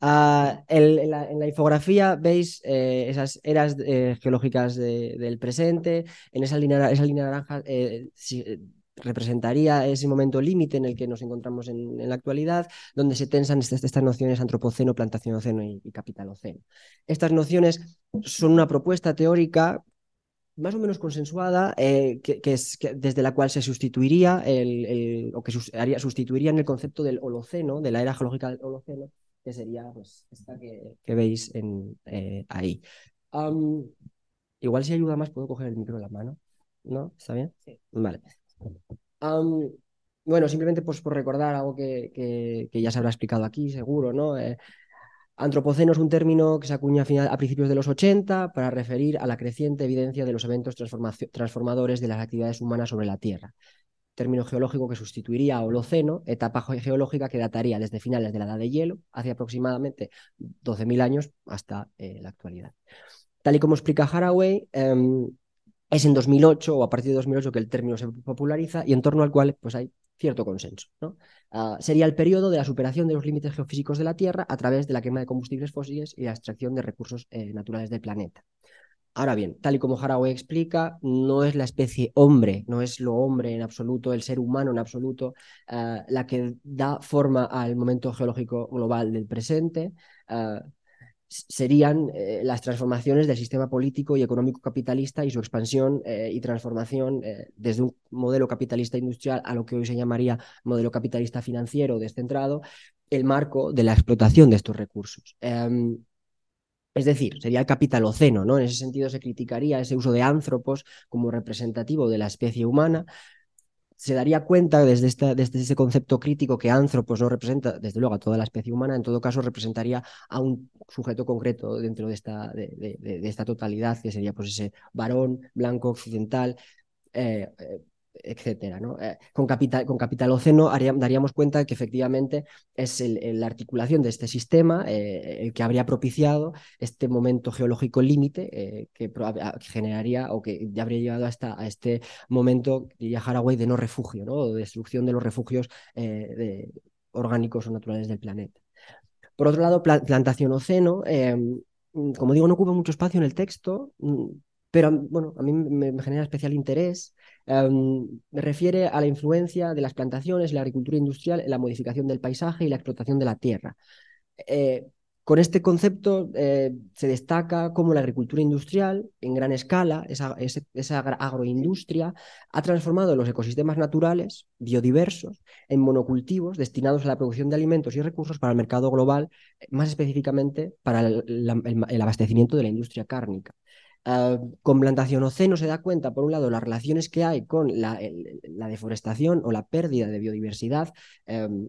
ah, en, la, infografía veis eh, esas eras eh, geológicas de- del presente. En esa línea, esa línea naranja eh, representaría ese momento límite en el que nos encontramos en, la actualidad, donde se tensan estas, nociones antropoceno, plantacionoceno y, capitaloceno. Estas nociones son una propuesta teórica más o menos consensuada, que, es desde la cual se sustituiría el- o que sus- haría, sustituirían el concepto del Holoceno, de la era geológica del Holoceno, que sería pues, esta que, que veis en, eh, ahí. Igual si ayuda más puedo coger el micro en la mano, ¿no? ¿Está bien? Sí. Vale. Bueno, simplemente pues, por recordar algo que, que- que ya se habrá explicado aquí, seguro, ¿no? Eh, Antropoceno es un término que se acuña a, final- a principios de los 80 para referir a la creciente evidencia de los eventos transformadores de las actividades humanas sobre la Tierra. Término geológico que sustituiría a Holoceno, etapa ge- geológica que dataría desde finales de la Edad de Hielo, hacia aproximadamente 12.000 años hasta eh, la actualidad. Tal y como explica Haraway, em, es en 2008 o a partir de 2008 que el término se populariza y en torno al cual pues, hay cierto consenso. Ah, sería el periodo de la superación de los límites geofísicos de la Tierra a través de la quema de combustibles fósiles y la extracción de recursos eh, naturales del planeta. Ahora bien, tal y como Haraway explica, no es la especie hombre, no es lo hombre en absoluto, el ser humano en absoluto, ah, la que da forma al momento geológico global del presente. s- serían eh, las transformaciones del sistema político y económico capitalista y su expansión eh, y transformación eh, desde un modelo capitalista industrial a lo que hoy se llamaría modelo capitalista financiero descentrado, el marco de la explotación de estos recursos. Em, es decir, sería el capitaloceno, ¿no? En ese sentido se criticaría ese uso de ántropos como representativo de la especie humana. Se daría cuenta desde, ese concepto crítico que ántropos no representa, desde luego, a toda la especie humana, en todo caso representaría a un sujeto concreto dentro de esta totalidad, que sería pues ese varón blanco occidental, eh, eh, etcétera, ¿no? Eh, con, capital, con haría- daríamos cuenta que efectivamente es la articulación de este sistema eh, el que habría propiciado este momento geológico límite eh, que, generaría o que ya habría llevado hasta a este momento, diría Haraway, de no refugio, ¿no? O de destrucción de los refugios orgánicos o naturales del planeta. Por otro lado, pla- plantación-oceno, eh, mm, como digo, no ocupa mucho espacio en el texto, mm, pero bueno, a mí me, me genera especial interés. Me refiere a la influencia de las plantaciones, la agricultura industrial la modificación del paisaje y la explotación de la tierra. Eh, con este concepto eh, se destaca cómo la agricultura industrial en gran escala, esa, agroindustria, ha transformado los ecosistemas naturales, biodiversos, en monocultivos destinados a la producción de alimentos y recursos para el mercado global, más específicamente para el abastecimiento de la industria cárnica. Ah, con plantación oceno se da cuenta, por un lado, las relaciones que hay con la, deforestación o la pérdida de biodiversidad em,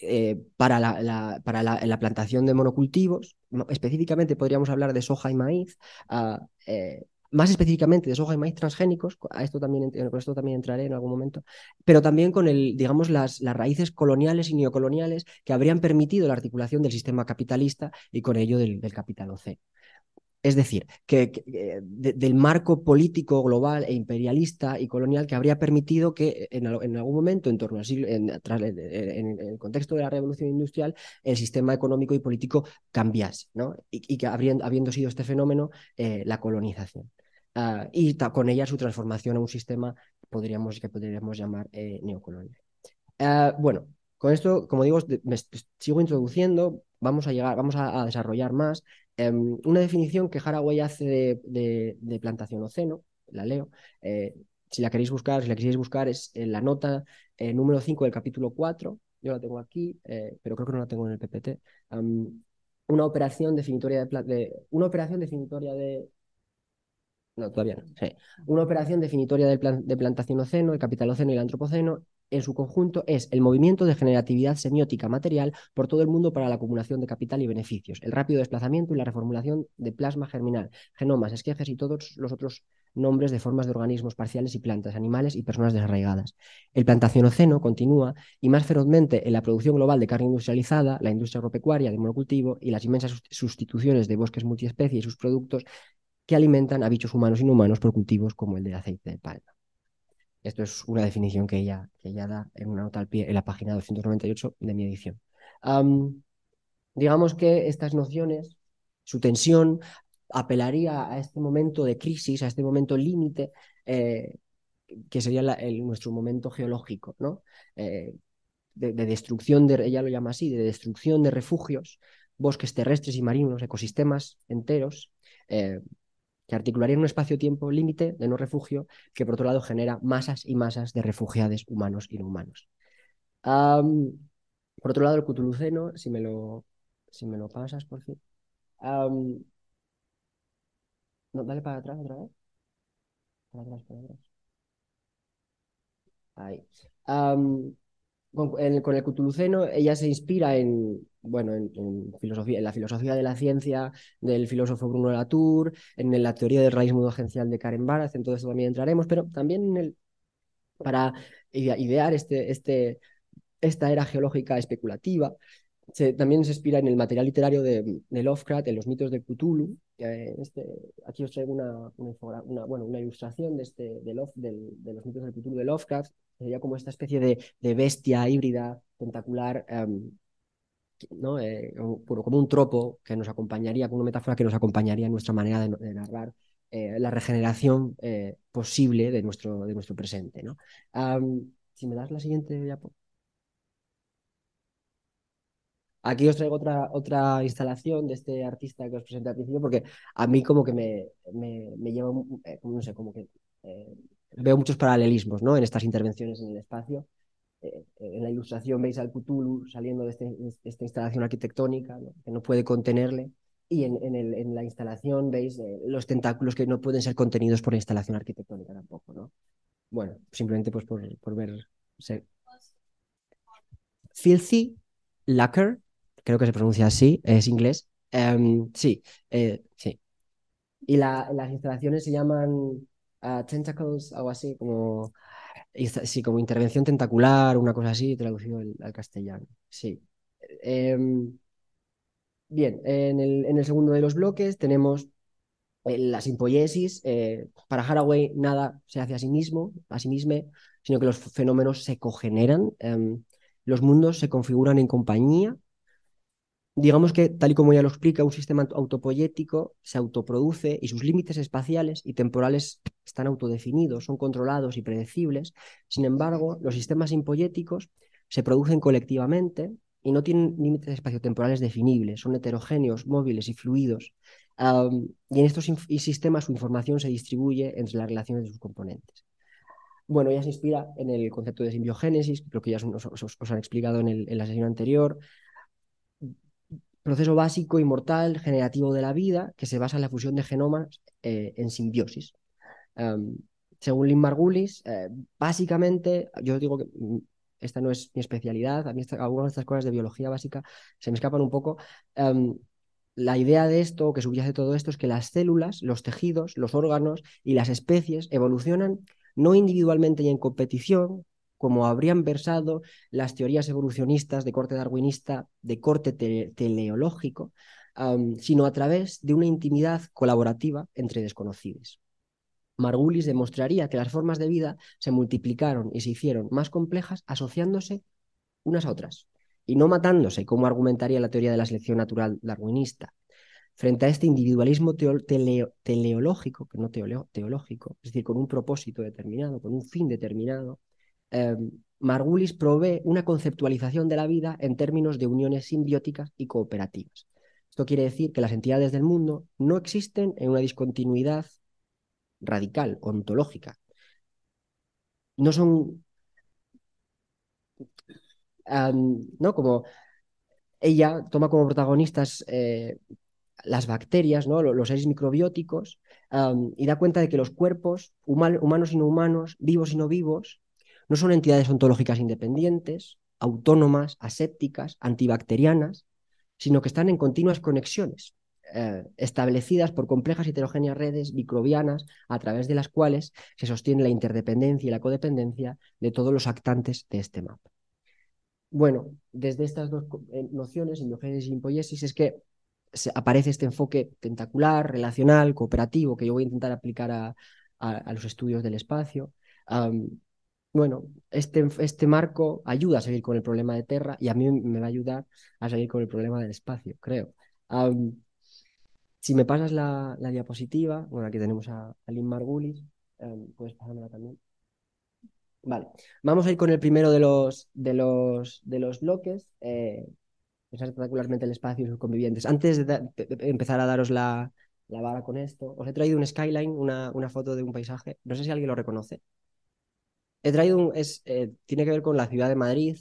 eh, para, la, para la, la plantación de monocultivos. No, Específicamente podríamos hablar de soja y maíz. ah, eh, más específicamente de soja y maíz transgénicos, co- a esto también, ent- con esto también entraré en algún momento, pero también con el, digamos, las, las raíces coloniales y neocoloniales que habrían permitido la articulación del sistema capitalista y con ello del, del capital océano. Es decir, que, eh, de- del marco político global e imperialista y colonial que habría permitido que en, al- en algún momento, en torno al siglo, en, el contexto de la revolución industrial, el sistema económico y político cambiase, ¿no? Y, que habiendo sido este fenómeno eh, la colonización. Ah, y con ella su transformación a un sistema podríamos, que podríamos llamar eh, neocolonial. Ah, bueno, con esto, como digo, me sigo introduciendo, vamos a llegar, vamos a desarrollar más. Em, una definición que Haraway hace de, plantación oceno, la leo. eh, si la queréis buscar, si la quisierais buscar, es en la nota eh, número 5 del capítulo 4. Yo la tengo aquí, eh, pero creo que no la tengo en el PPT. Una operación definitoria de, de- una operación definitoria de no, todavía no. Una operación definitoria de plantación oceno, el capitaloceno y el antropoceno en su conjunto es el movimiento de generatividad semiótica material por todo el mundo para la acumulación de capital y beneficios, el rápido desplazamiento y la reformulación de plasma germinal, genomas, esquejes y todos los otros nombres de formas de organismos parciales y plantas, animales y personas desarraigadas. El plantacionoceno continúa y más ferozmente en la producción global de carne industrializada, la industria agropecuaria de monocultivo y las inmensas sustituciones de bosques multiespecie y sus productos que alimentan a bichos humanos y no humanos por cultivos como el de aceite de palma. Esto es una definición que ella, que ella da en una nota al pie en la página 298 de mi edición. digamos que estas nociones, su tensión, apelaría a este momento de crisis, a este momento límite, eh, que sería nuestro momento geológico, ¿no? Eh, de, destrucción, de, ella lo llama así, de destrucción de refugios, bosques terrestres y marinos, ecosistemas enteros, eh, que articularían un espacio-tiempo límite de no refugio, que por otro lado genera masas y masas de refugiados humanos y no humanos. por otro lado, el Cutuluceno, si me lo, si me lo pasas, por fin. No, dale para atrás otra vez. Para atrás, para atrás. Ahí. Con, el, con, Cutuluceno, ella se inspira en, bueno, en, filosofía, en la filosofía de la ciencia del filósofo Bruno Latour, en la teoría del realismo agencial de Karen Baraz, en todo eso también entraremos, pero también en el, para idear este, este, esta era geológica especulativa, también se inspira en el material literario de, Lovecraft, en los mitos de Cthulhu. este, aquí os traigo una, una, bueno, una ilustración de, este, de, de los mitos de Cthulhu de Lovecraft. Sería como esta especie de, bestia híbrida, tentacular, em, ¿no? Eh, como un tropo que nos acompañaría, como una metáfora que nos acompañaría en nuestra manera de, narrar eh, la regeneración eh, posible de nuestro, de nuestro presente. ¿no? si me das la siguiente diapositiva. Aquí os traigo otra, otra instalación de este artista que os presenté al principio, porque a mí como que me, me, me lleva, eh, no sé, como que veo muchos paralelismos ¿no? en estas intervenciones en el espacio. Eh, en la ilustración veis al Cthulhu saliendo de, este, esta instalación arquitectónica que no puede contenerle, y en, en, el, en la instalación veis los tentáculos que no pueden ser contenidos por la instalación arquitectónica tampoco. ¿no? Bueno, simplemente pues por, por ver... Filthy Lacquer creo que se pronuncia así, es inglés. Em, sí, eh, sí. Y las instalaciones se llaman ah, Tentacles, algo así, como, sí, como intervención tentacular, una cosa así, traducido al, castellano. Sí. Em, bien, en el, en el, segundo de los bloques tenemos eh, la simpoiesis. Eh, para Haraway nada se hace a sí mismo, a sí mismo, sino que los fenómenos se cogeneran. Em, los mundos se configuran en compañía digamos que, tal y como ya lo explica, un sistema autopoyético se autoproduce y sus límites espaciales y temporales están autodefinidos, son controlados y predecibles. Sin embargo, los sistemas impoyéticos se producen colectivamente y no tienen límites espaciotemporales definibles, son heterogéneos, móviles y fluidos. y en estos sistemas su información se distribuye entre las relaciones de sus componentes. Bueno, ella se inspira en el concepto de simbiogénesis, creo que ya os, han explicado en, en la sesión anterior, proceso básico, inmortal, generativo de la vida, que se basa en la fusión de genomas eh, en simbiosis. Según Lynn Margulis, eh, básicamente, yo digo que mm, esta no es mi especialidad, a mí algunas de estas cosas de biología básica se me escapan un poco. la idea de esto, que subyace todo esto, es que las células, los tejidos, los órganos y las especies evolucionan no individualmente y en competición, como habrían versado las teorías evolucionistas de corte darwinista, de corte teleológico, sino a través de una intimidad colaborativa entre desconocidos. Margulis demostraría que las formas de vida se multiplicaron y se hicieron más complejas asociándose unas a otras y no matándose, como argumentaría la teoría de la selección natural darwinista. Frente a este individualismo teleológico, que no teológico, es decir, con un propósito determinado, con un fin determinado, Em, Margulis provee una conceptualización de la vida en términos de uniones simbióticas y cooperativas. Esto quiere decir que las entidades del mundo no existen en una discontinuidad radical, ontológica. No son, ¿no? Como ella toma como protagonistas eh, las bacterias, ¿no? los seres microbióticos, y da cuenta de que los cuerpos, humanos y no humanos, vivos y no vivos, no son entidades ontológicas independientes, autónomas, asépticas, antibacterianas, sino que están en continuas conexiones, eh, establecidas por complejas y heterogéneas redes microbianas a través de las cuales se sostiene la interdependencia y la codependencia de todos los actantes de este mapa. Bueno, desde estas dos eh, nociones, simbiogenesis y simpoiesis, es que aparece este enfoque tentacular, relacional, cooperativo, que yo voy a intentar aplicar a, los estudios del espacio. bueno, este, este marco ayuda a seguir con el problema de Terra y a mí me va a ayudar a seguir con el problema del espacio, creo. Si me pasas la, diapositiva, bueno, aquí tenemos a, a Lynn Margulis, puedes pasármela también. Vale, vamos a ir con el primero de los, de los, de los bloques. Eh, espectacularmente el espacio y sus convivientes. Antes de, empezar a daros la, la, vara con esto, os he traído un skyline, una, una, foto de un paisaje. No sé si alguien lo reconoce. He traído un. Es, eh, tiene que ver con la ciudad de Madrid.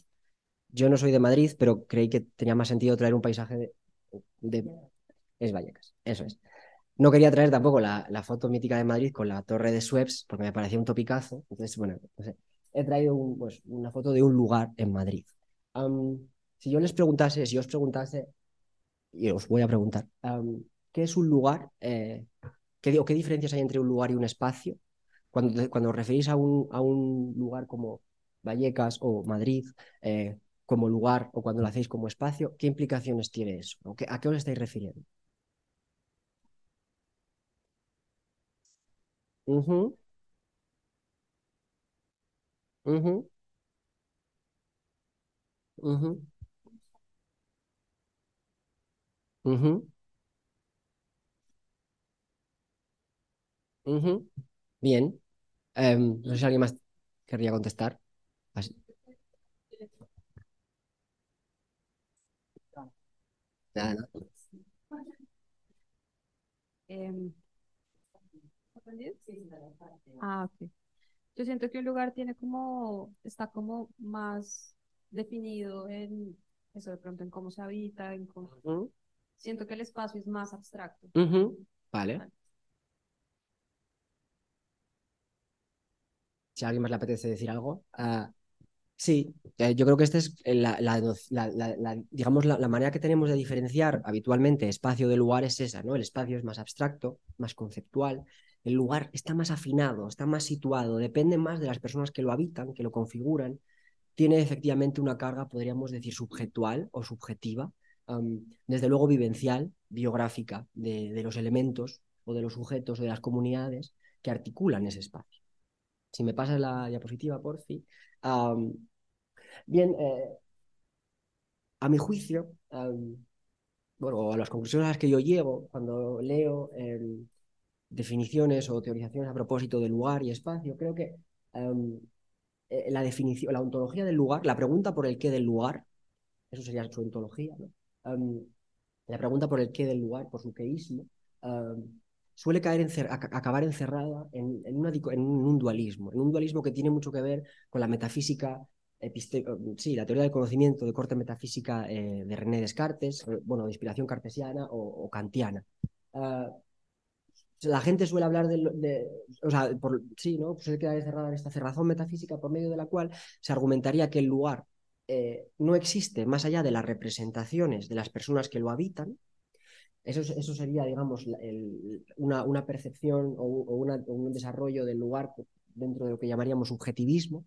Yo no soy de Madrid, pero creí que tenía más sentido traer un paisaje de. de es Vallecas, eso es. No quería traer tampoco la, la, foto mítica de Madrid con la torre de Sueps, porque me parecía un topicazo. Entonces, bueno, no sé. he traído pues, una foto de un lugar en Madrid. Si yo les preguntase, si os preguntase, y os voy a preguntar, ¿qué es un lugar? Eh, ¿qué, ¿Qué diferencias hay entre un lugar y un espacio? Cuando, cuando os referís a un, a un lugar como Vallecas o Madrid, eh, como lugar, o cuando lo hacéis como espacio, ¿qué implicaciones tiene eso? ¿A qué os estáis refiriendo? Uh Bien. Em, no sé alguien más querría contestar. Em, ah, ok. Yo siento que un lugar tiene como, está como más definido en eso de pronto en cómo se habita, en cómo... Siento que el espacio es más abstracto. Vale. Si a alguien más le apetece decir algo. Ah, sí, eh, yo creo que esta es la, digamos, la, manera que tenemos de diferenciar habitualmente espacio de lugar es esa, ¿no? El espacio es más abstracto, más conceptual. El lugar está más afinado, está más situado, depende más de las personas que lo habitan, que lo configuran. Tiene efectivamente una carga, podríamos decir, subjetual o subjetiva, desde luego vivencial, biográfica, de, los elementos o de los sujetos o de las comunidades que articulan ese espacio. Si me pasas la diapositiva, por fin. bien, eh, a mi juicio, bueno, a las conclusiones a las que yo llego cuando leo em, definiciones o teorizaciones a propósito de lugar y espacio, creo que eh, la definición, la ontología del lugar, la pregunta por el qué del lugar, eso sería su ontología, ¿no? la pregunta por el qué del lugar, por su queísmo, suele caer acabar encerrada en, en, un dualismo, en un dualismo que tiene mucho que ver con la metafísica, sí, la teoría del conocimiento de corte metafísica eh, de René Descartes, eh, bueno, de inspiración cartesiana o, kantiana. Ah, la gente suele hablar de, o sea, por, sí, ¿no? Suele quedar encerrada en esta cerrazón metafísica por medio de la cual se argumentaría que el lugar eh, no existe más allá de las representaciones de las personas que lo habitan, eso, eso sería, digamos, una, una, percepción o, un desarrollo del lugar dentro de lo que llamaríamos subjetivismo.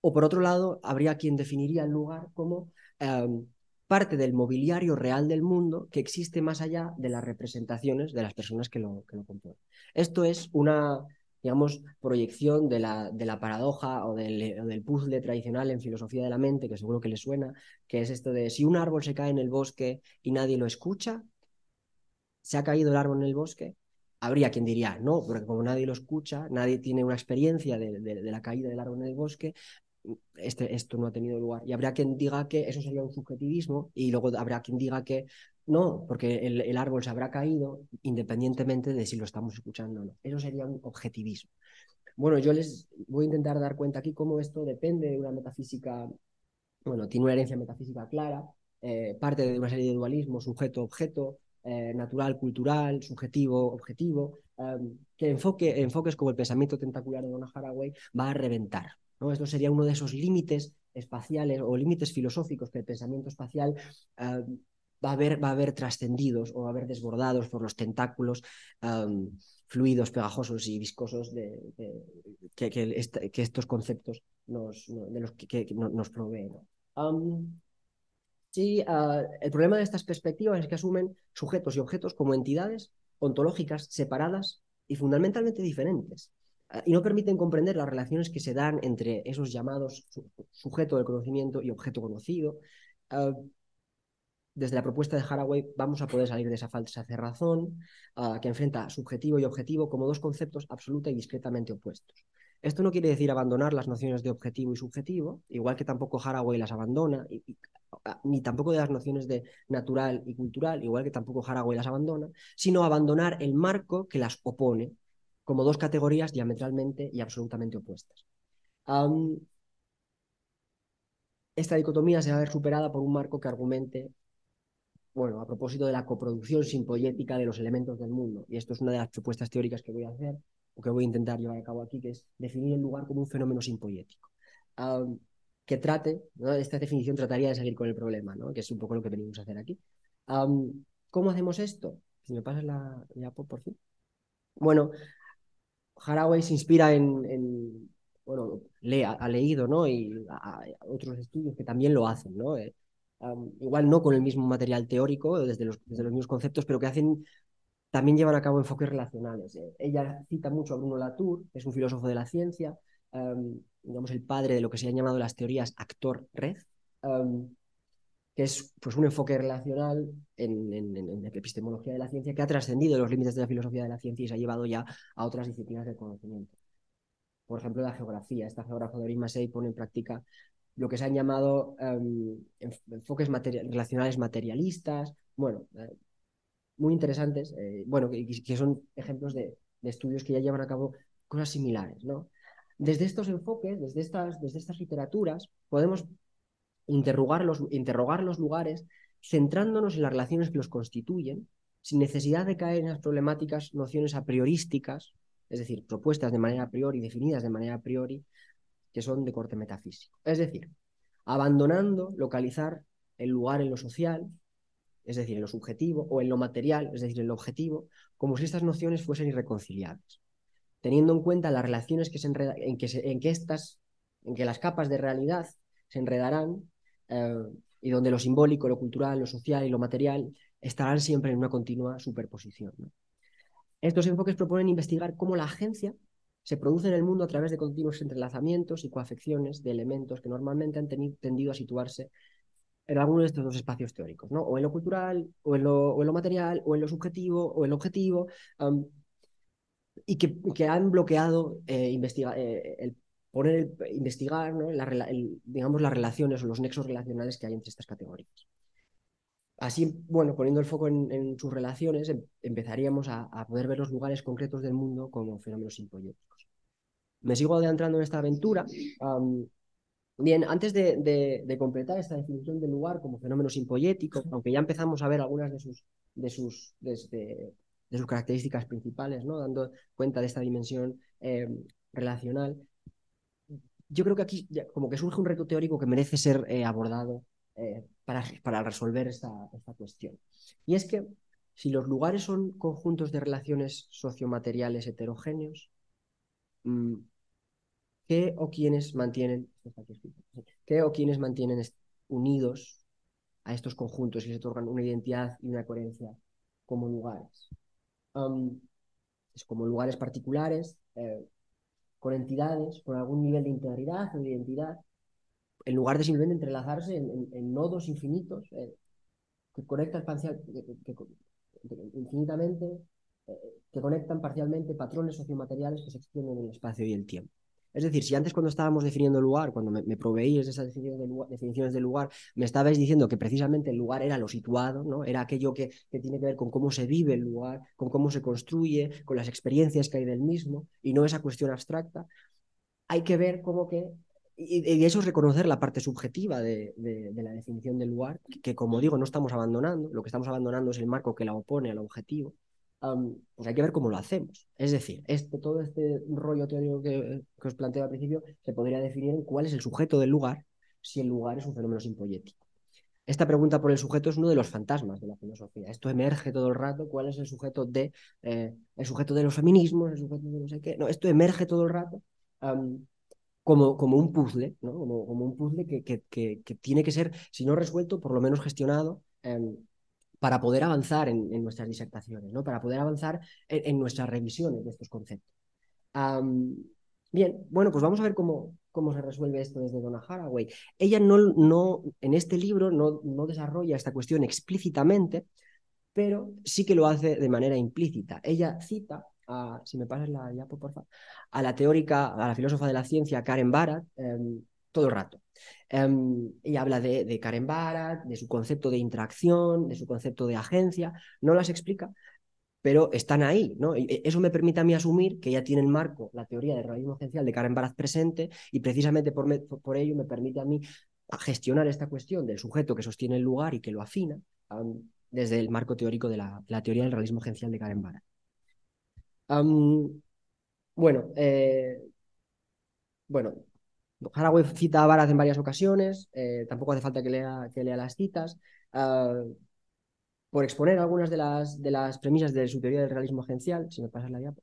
O por otro lado, habría quien definiría el lugar como em, parte del mobiliario real del mundo que existe más allá de las representaciones de las personas que lo, que lo componen. Esto es una, digamos, proyección de la, de la paradoja o del, puzzle tradicional en filosofía de la mente, que seguro que le suena, que es esto de si un árbol se cae en el bosque y nadie lo escucha, ¿se ha caído el árbol en el bosque? Habría quien diría, no, porque como nadie lo escucha, nadie tiene una experiencia de, de la caída del árbol en el bosque, este, esto no ha tenido lugar. Y habrá quien diga que eso sería un subjetivismo y luego habrá quien diga que no, porque el, árbol se habrá caído independientemente de si lo estamos escuchando o no. Eso sería un objetivismo. Bueno, yo les voy a intentar dar cuenta aquí cómo esto depende de una metafísica, bueno, tiene una herencia metafísica clara, eh, parte de una serie de dualismos, sujeto-objeto, eh, natural, cultural, subjetivo, objetivo, eh, que enfoque, enfoques como el pensamiento tentacular de Donna Haraway va a reventar Esto sería uno de esos límites espaciales o límites filosóficos que el pensamiento espacial va a haber, va a haber trascendidos o va a haber desbordados por los tentáculos fluidos, pegajosos y viscosos de, que, estos conceptos nos, de los que, nos proveen. sí, ah, el problema de estas perspectivas es que asumen sujetos y objetos como entidades ontológicas separadas y fundamentalmente diferentes y no permiten comprender las relaciones que se dan entre esos llamados sujeto del conocimiento y objeto conocido. Ah, desde la propuesta de Haraway vamos a poder salir de esa falsa cerrazón uh, que enfrenta subjetivo y objetivo como dos conceptos absoluta y discretamente opuestos. Esto no quiere decir abandonar las nociones de objetivo y subjetivo, igual que tampoco Haraway las abandona, ni tampoco de las nociones de natural y cultural, igual que tampoco Haraway las abandona, sino abandonar el marco que las opone como dos categorías diametralmente y absolutamente opuestas. esta dicotomía se va a ver superada por un marco que argumente bueno, a propósito de la coproducción simpoyética de los elementos del mundo. Y esto es una de las propuestas teóricas que voy a hacer, o que voy a intentar llevar a cabo aquí, que es definir el lugar como un fenómeno simpoyético. que trate, esta definición trataría de seguir con el problema, ¿no? que es un poco lo que venimos a hacer aquí. ¿Cómo hacemos esto? Si me pasas la, por fin. Bueno, Haraway se inspira en, bueno, ha leído, ¿no? Y otros estudios que también lo hacen, ¿no? Eh, igual no con el mismo material teórico, desde los, desde los mismos conceptos, pero que hacen, también llevan a cabo enfoques relacionales. Eh, ella cita mucho a Bruno Latour, que es un filósofo de la ciencia, digamos el padre de lo que se han llamado las teorías actor-red, que es pues, un enfoque relacional en, en, epistemología de la ciencia que ha trascendido los límites de la filosofía de la ciencia y se ha llevado ya a otras disciplinas del conocimiento. Por ejemplo, la geografía. Esta geógrafa de Massey pone en práctica lo que se han llamado em, enfoques relacionales materialistas, bueno, eh, muy interesantes, eh, bueno, que, son ejemplos de, estudios que ya llevan a cabo cosas similares, ¿no? Desde estos enfoques, desde estas, desde estas literaturas, podemos interrogar los, interrogar los lugares centrándonos en las relaciones que los constituyen, sin necesidad de caer en las problemáticas nociones a priorísticas, es decir, propuestas de manera a priori, definidas de manera a priori, que son de corte metafísico. Es decir, abandonando localizar el lugar en lo social, es decir, en lo subjetivo, o en lo material, es decir, en lo objetivo, como si estas nociones fuesen irreconciliables, teniendo en cuenta las relaciones que se en, que en que estas, en que las capas de realidad se enredarán eh, y donde lo simbólico, lo cultural, lo social y lo material estarán siempre en una continua superposición. Estos enfoques proponen investigar cómo la agencia se produce en el mundo a través de continuos entrelazamientos y coafecciones de elementos que normalmente han tendido a situarse en alguno de estos dos espacios teóricos, ¿no? o en lo cultural, o en lo, o en lo material, o en lo subjetivo, o en lo objetivo, y que, han bloqueado eh, eh, el poner, investigar digamos, las relaciones o los nexos relacionales que hay entre estas categorías. Así, bueno, poniendo el foco en, sus relaciones, em, empezaríamos a, poder ver los lugares concretos del mundo como fenómenos simpoyéticos. Me sigo adentrando en esta aventura. bien, antes de, completar esta definición del lugar como fenómeno simpoyético, aunque ya empezamos a ver algunas de sus, sus características principales, dando cuenta de esta dimensión em, relacional, yo creo que aquí como que surge un reto teórico que merece ser eh, abordado eh, para, para, resolver esta, esta cuestión. Y es que si los lugares son conjuntos de relaciones sociomateriales heterogéneos, Mm, ¿qué o quienes mantienen, qué o quienes mantienen unidos a estos conjuntos y se otorgan una identidad y una coherencia como lugares? es como lugares particulares, eh, con entidades, con algún nivel de integridad o de identidad, en lugar de simplemente entrelazarse en, nodos infinitos eh, que conectan infinitamente que conectan parcialmente patrones sociomateriales que se extienden en el espacio y el tiempo. Es decir, si antes cuando estábamos definiendo el lugar, cuando me, proveíais esas definiciones del, lugar, me estabais diciendo que precisamente el lugar era lo situado, ¿no? era aquello que, tiene que ver con cómo se vive el lugar, con cómo se construye, con las experiencias que hay del mismo, y no esa cuestión abstracta, hay que ver cómo que... Y, eso es reconocer la parte subjetiva de, de, la definición del lugar, que, como digo, no estamos abandonando, lo que estamos abandonando es el marco que la opone al objetivo pues hay que ver cómo lo hacemos. Es decir, este, todo este rollo teórico que, os planteo al principio se podría definir en cuál es el sujeto del lugar si el lugar es un fenómeno simpoyético. Esta pregunta por el sujeto es uno de los fantasmas de la filosofía. Esto emerge todo el rato. ¿Cuál es el sujeto de eh, el sujeto de los feminismos, el sujeto de no sé qué? No, esto emerge todo el rato como, como un puzzle, como, un puzzle que, tiene que ser, si no resuelto, por lo menos gestionado em, para poder avanzar en, nuestras disertaciones, ¿no? para poder avanzar en, nuestras revisiones de estos conceptos. bien, bueno, pues vamos a ver cómo, se resuelve esto desde Donna Haraway. Ella no, no, en este libro no, no desarrolla esta cuestión explícitamente, pero sí que lo hace de manera implícita. Ella cita, a, si me pasas la diapo, por favor, a la teórica, a la filósofa de la ciencia Karen Barat, em, todo el rato. Um, ella habla de, de, Karen Barat, de su concepto de interacción, de su concepto de agencia, no las explica, pero están ahí, ¿no? Y eso me permite a mí asumir que ya tiene en marco la teoría del realismo esencial de Karen Barat presente y precisamente por, por, ello me permite a mí gestionar esta cuestión del sujeto que sostiene el lugar y que lo afina desde el marco teórico de la, la, teoría del realismo esencial de Karen Barat. bueno, eh, bueno, Haraway cita a Barat en varias ocasiones, eh, tampoco hace falta que lea, que lea las citas. Ah, por exponer algunas de las, de las premisas de su teoría del realismo agencial, si me pasas la diapo.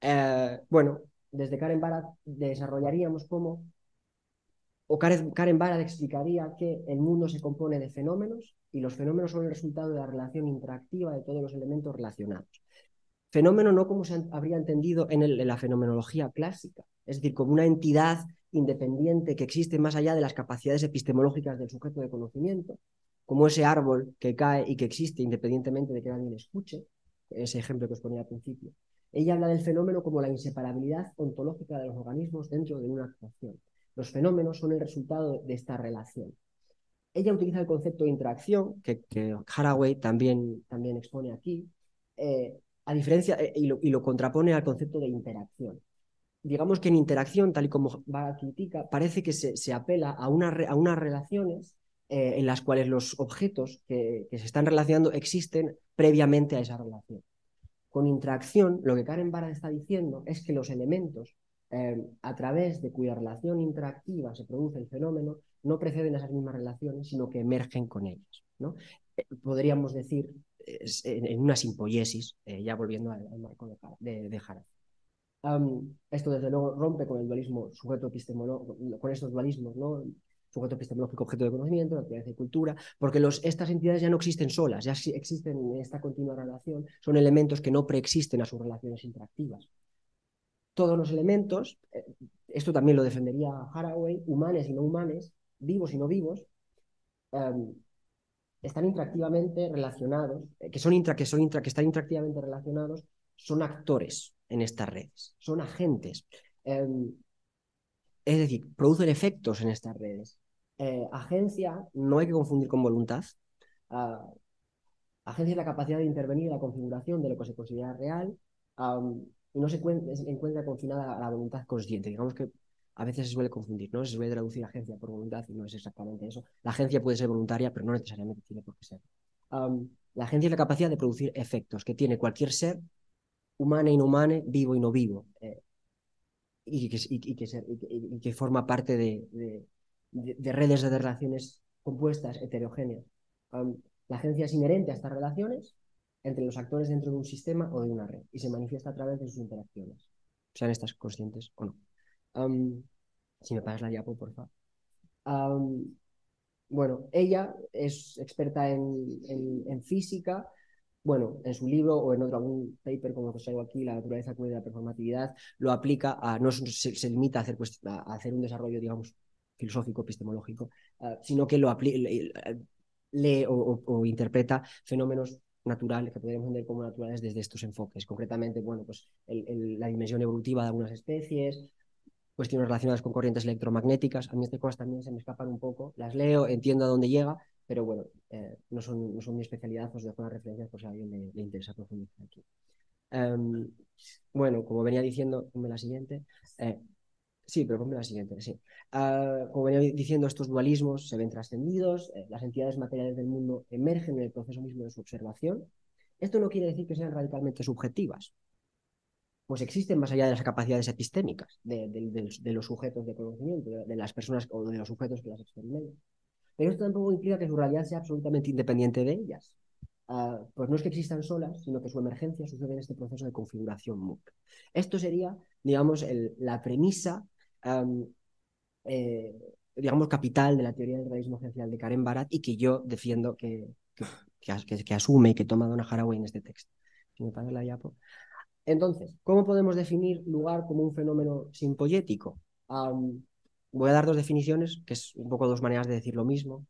Eh, bueno, desde Karen Barat desarrollaríamos cómo, o Karen, Karen explicaría que el mundo se compone de fenómenos y los fenómenos son el resultado de la relación interactiva de todos los elementos relacionados. Fenómeno no como se habría entendido en, en la fenomenología clásica, es decir, como una entidad independiente que existe más allá de las capacidades epistemológicas del sujeto de conocimiento, como ese árbol que cae y que existe independientemente de que le escuche, ese ejemplo que os ponía al principio. Ella habla del fenómeno como la inseparabilidad ontológica de los organismos dentro de una actuación. Los fenómenos son el resultado de esta relación. Ella utiliza el concepto de interacción, que, Haraway también, también expone aquí, eh, a diferencia, eh, y, lo, y, lo, contrapone al concepto de interacción digamos que en interacción, tal y como va a critica, parece que se, se apela a, una, a, unas relaciones eh, en las cuales los objetos que, se están relacionando existen previamente a esa relación. Con interacción, lo que Karen Barra está diciendo es que los elementos eh, a través de cuya relación interactiva se produce el fenómeno no preceden a esas mismas relaciones, sino que emergen con ellas. ¿no? Eh, podríamos decir en, una simpoiesis, ya volviendo al, marco de, de, de esto, desde luego, rompe con el dualismo sujeto epistemológico, con estos dualismos, ¿no? Sujeto epistemológico, objeto de conocimiento, naturaleza y cultura, porque los, estas entidades ya no existen solas, ya existen en esta continua relación, son elementos que no preexisten a sus relaciones interactivas. Todos los elementos, eh, esto también lo defendería Haraway, humanes y no humanes, vivos y no vivos, están interactivamente relacionados, eh, que, son intra, que, son intra, que están interactivamente relacionados, son actores en estas redes, son agentes. Em, es decir, producen efectos en estas redes. Eh, agencia no hay que confundir con voluntad. Uh, agencia es la capacidad de intervenir en la configuración de lo que se considera real y no se encuentra, confinada a la voluntad consciente. Digamos que a veces se suele confundir, ¿no? Se suele traducir agencia por voluntad y no es exactamente eso. La agencia puede ser voluntaria, pero no necesariamente tiene por qué ser. la agencia es la capacidad de producir efectos que tiene cualquier ser humana inhumana, vivo y no vivo, eh, y, que, y, que y, que, forma parte de, de, redes de relaciones compuestas, heterogéneas. la agencia es inherente a estas relaciones entre los actores dentro de un sistema o de una red y se manifiesta a través de sus interacciones, sean estas conscientes o no. si me pasas la diapo, por favor. bueno, ella es experta en, en, en física, bueno, en su libro o en otro algún paper como que os traigo aquí, La naturaleza de la performatividad, lo aplica a, no se, limita a hacer, pues, a hacer un desarrollo, digamos, filosófico, epistemológico, uh, sino que lo lee o, o, interpreta fenómenos naturales que podríamos entender como naturales desde estos enfoques. Concretamente, bueno, pues el, el, la dimensión evolutiva de algunas especies, cuestiones relacionadas con corrientes electromagnéticas. A mí estas cosas también se me escapan un poco. Las leo, entiendo a dónde llega, pero bueno, eh, no, son, no son mi especialidad, os dejo las referencias por si a alguien le, interesa profundizar aquí. Um, bueno, como venía diciendo, ponme la siguiente. Eh, sí, pero ponme la siguiente, sí. Uh, como venía diciendo, estos dualismos se ven trascendidos, eh, las entidades materiales del mundo emergen en el proceso mismo de su observación, Esto no quiere decir que sean radicalmente subjetivas, pues existen más allá de las capacidades epistémicas de, los sujetos de conocimiento, de, las personas o de los sujetos que las experimentan. Pero esto tampoco implica que su realidad sea absolutamente independiente de ellas. Ah, pues no es que existan solas, sino que su emergencia sucede en este proceso de configuración MOOC. Esto sería, digamos, la premisa, eh, digamos, capital de la teoría del realismo esencial de Karen Barat y que yo defiendo que, que, asume y que toma Donna Haraway en este texto. Si me. Entonces, ¿cómo podemos definir lugar como un fenómeno simpoyético? Voy a dar dos definiciones, que es un poco dos maneras de decir lo mismo.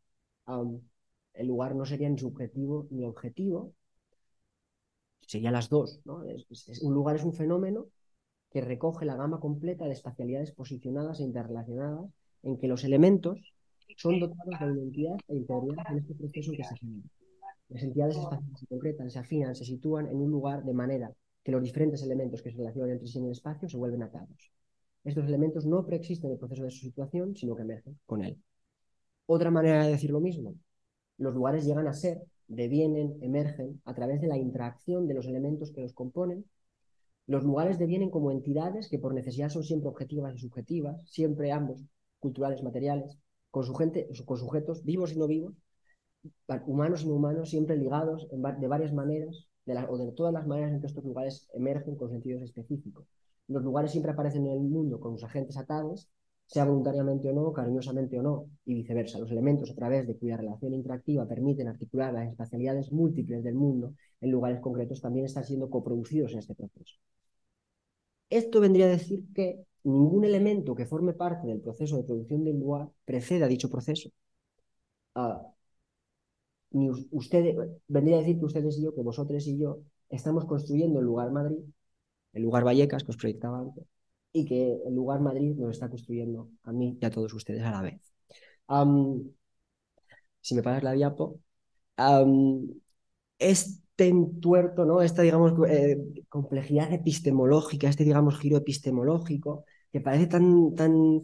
el lugar no sería ni subjetivo ni objetivo, serían las dos. un lugar es un fenómeno que recoge la gama completa de espacialidades posicionadas e interrelacionadas en que los elementos son dotados de identidad e integridad en este proceso que se genera. Las entidades espaciales se concretan, se afinan, se sitúan en un lugar de manera que los diferentes elementos que se relacionan entre sí en el espacio se vuelven atados. Estos elementos no preexisten en el proceso de su situación, sino que emergen con él. Otra manera de decir lo mismo, los lugares llegan a ser, devienen, emergen a través de la interacción de los elementos que los componen. Los lugares devienen como entidades que por necesidad son siempre objetivas y subjetivas, siempre ambos, culturales, materiales, con, con sujetos vivos y no vivos, humanos y no humanos, siempre ligados de varias maneras, o de todas las maneras en que estos lugares emergen con sentidos específicos. Los lugares siempre aparecen en el mundo con sus agentes atados, sea voluntariamente o no, cariñosamente o no, y viceversa. Los elementos a través de cuya relación interactiva permiten articular las espacialidades múltiples del mundo en lugares concretos también están siendo coproducidos en este proceso. Esto vendría a decir que ningún elemento que forme parte del proceso de producción del lugar precede a dicho proceso. Ah, ni ustedes, vendría a decir que ustedes y yo, que vosotros y yo, estamos construyendo el lugar Madrid, el lugar Vallecas que os proyectaba antes, y que el lugar Madrid nos está construyendo a mí y a todos ustedes a la vez. si me pasas la diapo, este entuerto, ¿no? esta digamos, eh, complejidad epistemológica, este digamos, giro epistemológico, que parece tan, tan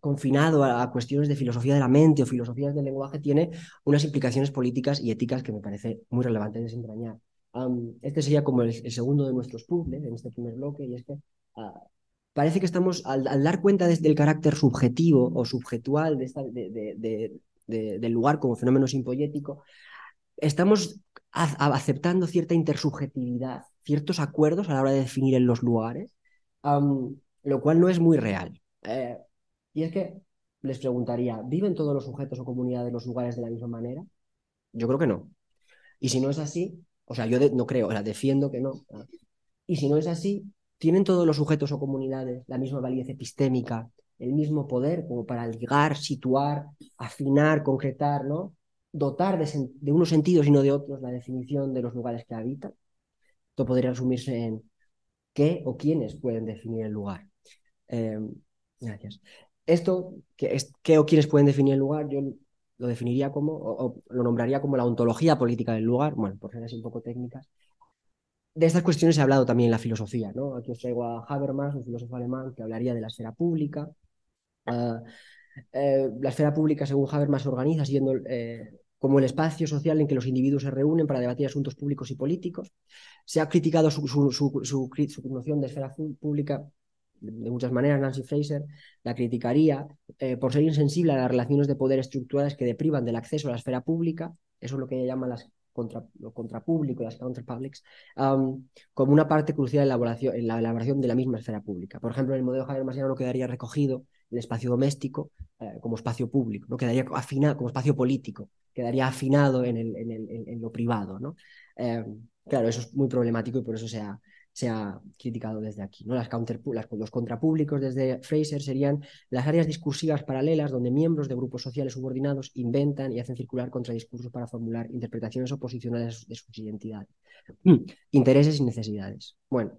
confinado a, cuestiones de filosofía de la mente o filosofías del lenguaje, tiene unas implicaciones políticas y éticas que me parece muy relevante desentrañar. Este sería como el, segundo de nuestros puzzles en este primer bloque, y es que ah, parece que estamos, al, dar cuenta del carácter subjetivo o subjetual de del lugar como fenómeno simpoyético, estamos aceptando cierta intersubjetividad, ciertos acuerdos a la hora de definir en los lugares, lo cual no es muy real. Eh, y es que les preguntaría, ¿viven todos los sujetos o comunidades de los lugares de la misma manera? Yo creo que no. Y si no es así, o sea, yo no creo, o sea, defiendo que no. Y si no es así, ¿tienen todos los sujetos o comunidades la misma validez epistémica, el mismo poder como para ligar, situar, afinar, concretar, ¿no? Dotar de, unos sentidos y no de otros la definición de los lugares que habitan? Esto podría resumirse en qué o quiénes pueden definir el lugar. Eh, gracias. Esto, ¿qué o quiénes pueden definir el lugar? Lo definiría como, o, lo nombraría como la ontología política del lugar, bueno, por ser así un poco técnicas. De estas cuestiones se ha hablado también en la filosofía, ¿no? Aquí os traigo a Habermas, un filósofo alemán que hablaría de la esfera pública. Ah, eh, la esfera pública, según Habermas, se organiza siendo eh, como el espacio social en que los individuos se reúnen para debatir asuntos públicos y políticos. Se ha criticado su, su, su, su noción de esfera pública de muchas maneras Nancy Fraser la criticaría eh, por ser insensible a las relaciones de poder estructurales que deprivan del acceso a la esfera pública, eso es lo que ella llama las contra, lo contrapúblico, las counterpublics, como una parte crucial en la, elaboración, la de la misma esfera pública. Por ejemplo, en el modelo habermasiano no quedaría recogido el espacio doméstico eh, como espacio público, no quedaría afinado como espacio político, quedaría afinado en, el, en, el, en lo privado. ¿no? Eh, claro, eso es muy problemático y por eso se ha, se ha criticado desde aquí. ¿no? Las counter, los contrapúblicos desde Fraser serían las áreas discursivas paralelas donde miembros de grupos sociales subordinados inventan y hacen circular contradiscursos para formular interpretaciones oposicionales de sus identidades, intereses y necesidades. Bueno,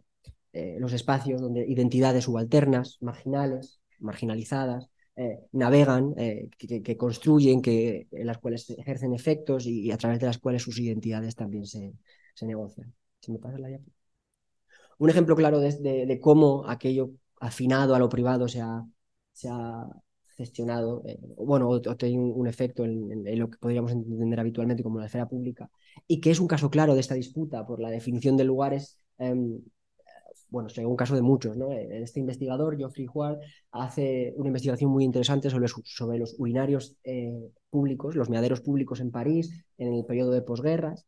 eh, los espacios donde identidades subalternas, marginales, marginalizadas, eh, navegan, eh, que, construyen, que, en las cuales ejercen efectos y, a través de las cuales sus identidades también se, se negocian. me pasa la un ejemplo claro de, cómo aquello afinado a lo privado se ha, gestionado, eh, bueno, o, tiene un, efecto en, lo que podríamos entender habitualmente como la esfera pública, y que es un caso claro de esta disputa por la definición de lugares. Em, bueno, es un caso de muchos, ¿no? Este investigador, Geoffrey Huard, hace una investigación muy interesante sobre, sobre los urinarios eh, públicos, los meaderos públicos en París en el periodo de posguerras.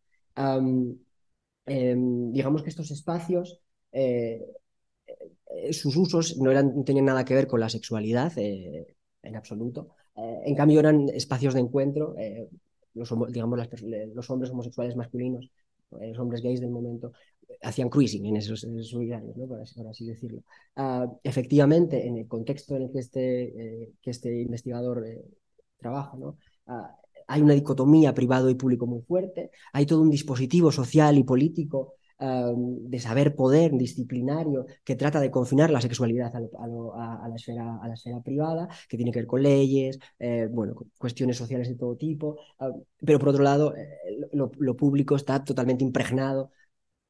Em, digamos que estos espacios eh, eh, sus usos no, eran, tenían nada que ver con la sexualidad eh, en absoluto. Eh, en cambio, eran espacios de encuentro. los, digamos, los hombres homosexuales masculinos, los hombres gays del momento, hacían cruising en esos, en ¿no? por, así, decirlo. Ah, efectivamente, en el contexto en el que este, que este investigador trabaja, ¿no? Ah, hay una dicotomía privado y público muy fuerte, hay todo un dispositivo social y político de saber poder disciplinario que trata de confinar la sexualidad a, la, esfera, a la esfera privada, que tiene que ver con leyes, eh, bueno, cuestiones sociales de todo tipo, pero por otro lado, eh, lo, público está totalmente impregnado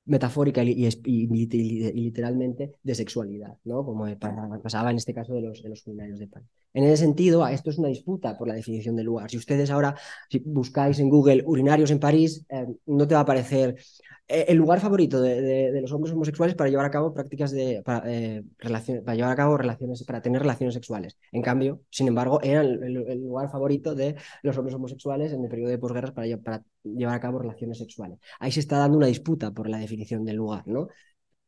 metafórica y, literalmente de sexualidad, ¿no? como pasaba en este caso de los, de los de pan. En ese sentido, esto es una disputa por la definición del lugar. Si ustedes ahora si buscáis en Google urinarios en París, eh, no te va a aparecer eh, el lugar favorito de, los hombres homosexuales para llevar a cabo prácticas de para, eh, para llevar a cabo relaciones, para tener relaciones sexuales. En cambio, sin embargo, era el, lugar favorito de los hombres homosexuales en el periodo de posguerras para, llevar a cabo relaciones sexuales. Ahí se está dando una disputa por la definición del lugar, ¿no?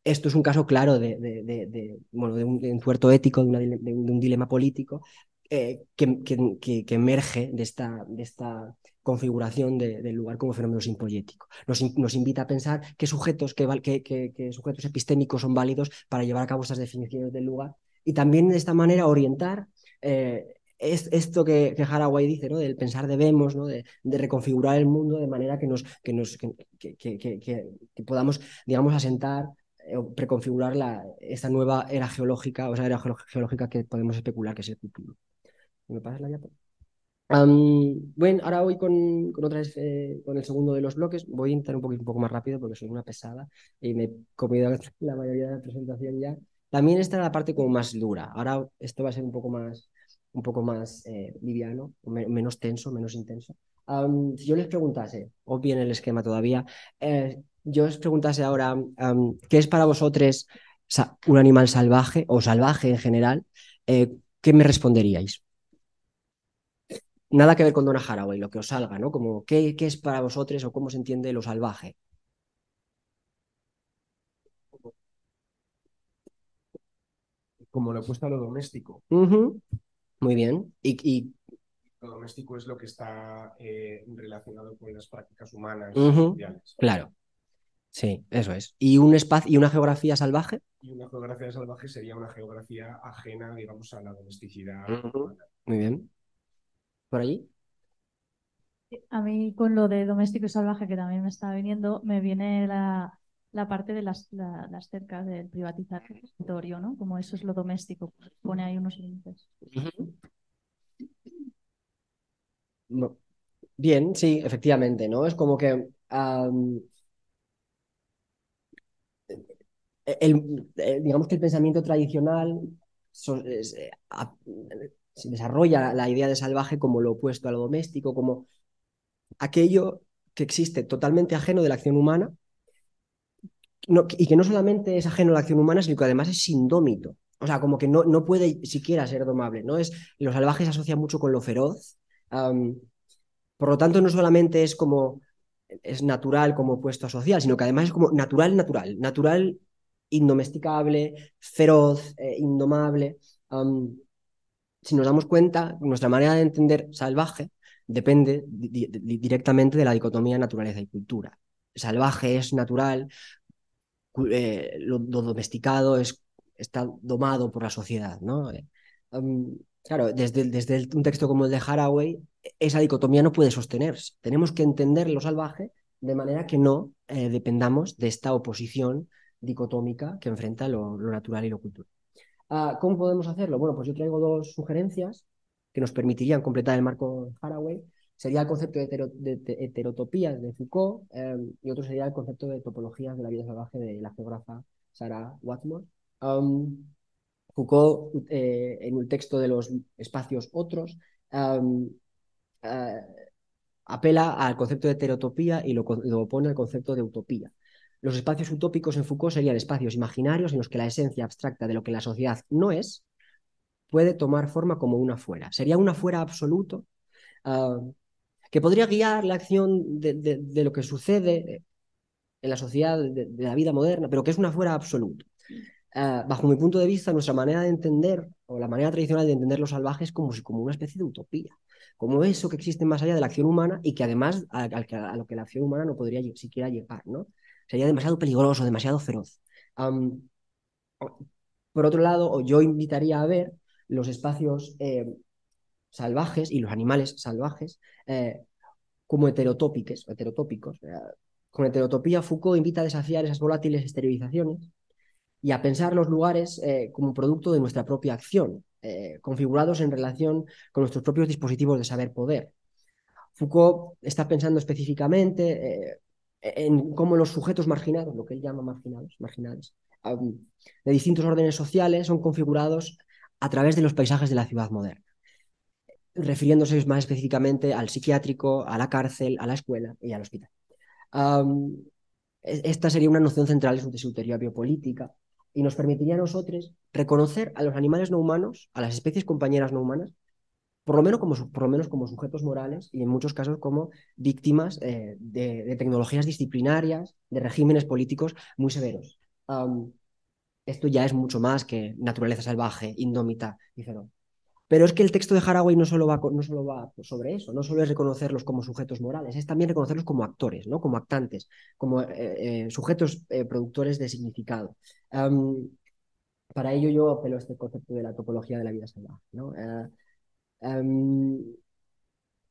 Esto es un caso claro de, bueno, de, un, de ético, de, un, dilema político eh, que, que, que, emerge de esta, de esta configuración del lugar como fenómeno simpoyético. Nos, nos, invita a pensar qué sujetos, qué, qué, sujetos epistémicos son válidos para llevar a cabo estas definiciones del lugar y también de esta manera orientar eh, es, esto que, que, Haraway dice, ¿no? del pensar debemos, ¿no? de, reconfigurar el mundo de manera que, nos, que, nos, que, podamos, digamos, asentar eh, o preconfigurar la, esta nueva era geológica, o esa era geológica que podemos especular que es el futuro. ¿Me pasas la bueno, ahora voy con, con, otra eh, con el segundo de los bloques. Voy a intentar un poquito un poco más rápido porque soy una pesada y me he comido la mayoría de la presentación ya. También esta la parte como más dura. Ahora esto va a ser un poco más, un poco más eh, liviano, menos tenso, menos intenso. si yo les preguntase, o bien el esquema todavía, eh, yo les preguntase ahora, ¿qué es para vosotros un animal salvaje o salvaje en general? ¿Qué me responderíais? Nada que ver con Donna Haraway, lo que os salga, ¿no? Como, ¿qué, qué es para vosotros o cómo se entiende lo salvaje? Como lo opuesto a lo doméstico. Muy bien. Y, Lo doméstico es lo que está eh, relacionado con las prácticas humanas Claro. Sí, eso es. ¿Y un espacio y una geografía salvaje? Y una geografía salvaje sería una geografía ajena, digamos, a la domesticidad. Muy bien por allí? A mí con lo de doméstico y salvaje que también me está viniendo, me viene la, parte de las, las cercas del privatizar el territorio, ¿no? Como eso es lo doméstico, pone ahí unos límites. Bien, sí, efectivamente, ¿no? Es como que el, eh, digamos que el pensamiento tradicional eh, se desarrolla la idea de salvaje como lo opuesto a lo doméstico, como aquello que existe totalmente ajeno de la acción humana y que no solamente es ajeno a la acción humana, sino que además es indómito. O sea, como que no, no puede siquiera ser domable, ¿no? Es, lo salvaje se asocia mucho con lo feroz. por lo tanto, no solamente es como es natural como opuesto a social, sino que además es como natural, natural, natural, indomesticable, feroz, eh, indomable si nos damos cuenta, nuestra manera de entender salvaje depende directamente de la dicotomía naturaleza y cultura. Salvaje es natural, eh, lo, domesticado es, está domado por la sociedad. ¿no? Eh, claro, desde, desde un texto como el de Haraway, esa dicotomía no puede sostenerse. Tenemos que entender lo salvaje de manera que no eh, dependamos de esta oposición dicotómica que enfrenta lo natural y lo cultural. ¿Cómo podemos hacerlo? Bueno, pues yo traigo dos sugerencias que nos permitirían completar el marco Haraway. Sería el concepto de, heterotopías de Foucault em, y otro sería el concepto de topologías de la vida salvaje de la geógrafa Sarah Watmore. Foucault, eh, en un texto de los espacios otros, eh, apela al concepto de heterotopía y lo opone al concepto de utopía. Los espacios utópicos en Foucault serían espacios imaginarios en los que la esencia abstracta de lo que la sociedad no es puede tomar forma como una fuera. Sería una fuera absoluto ah, que podría guiar la acción de, lo que sucede en la sociedad, de, la vida moderna, pero que es una fuera absoluto. Ah, bajo mi punto de vista, nuestra manera de entender, o la manera tradicional de entender los salvajes, como, como una especie de utopía, como eso que existe más allá de la acción humana y que además a, a lo que la acción humana no podría siquiera llegar, ¿no? Sería demasiado peligroso, demasiado feroz. por otro lado, yo invitaría a ver los espacios eh, salvajes y los animales salvajes eh, como heterotópicos. heterotópicos. Con heterotopía, Foucault invita a desafiar esas volátiles esterilizaciones y a pensar los lugares eh, como producto de nuestra propia acción, configurados en relación con nuestros propios dispositivos de saber-poder. Foucault está pensando específicamente en cómo los sujetos marginados, lo que él llama marginados, marginales, de distintos órdenes sociales son configurados a través de los paisajes de la ciudad moderna, refiriéndose más específicamente al psiquiátrico, a la cárcel, a la escuela y al hospital. esta sería una noción central de su teoría biopolítica y nos permitiría a nosotros reconocer a los animales no humanos, a las especies compañeras no humanas, por lo menos como, por lo menos como sujetos morales y en muchos casos como víctimas eh, de, tecnologías disciplinarias, de regímenes políticos muy severos. esto ya es mucho más que naturaleza salvaje, indómita feroz. Pero es que el texto de Haraway no solo va, no solo va sobre eso, no solo es reconocerlos como sujetos morales, es también reconocerlos como actores, ¿no? como actantes, como eh, eh, sujetos productores de significado. para ello yo apelo a este concepto de la topología de la vida salvaje. ¿no? Um,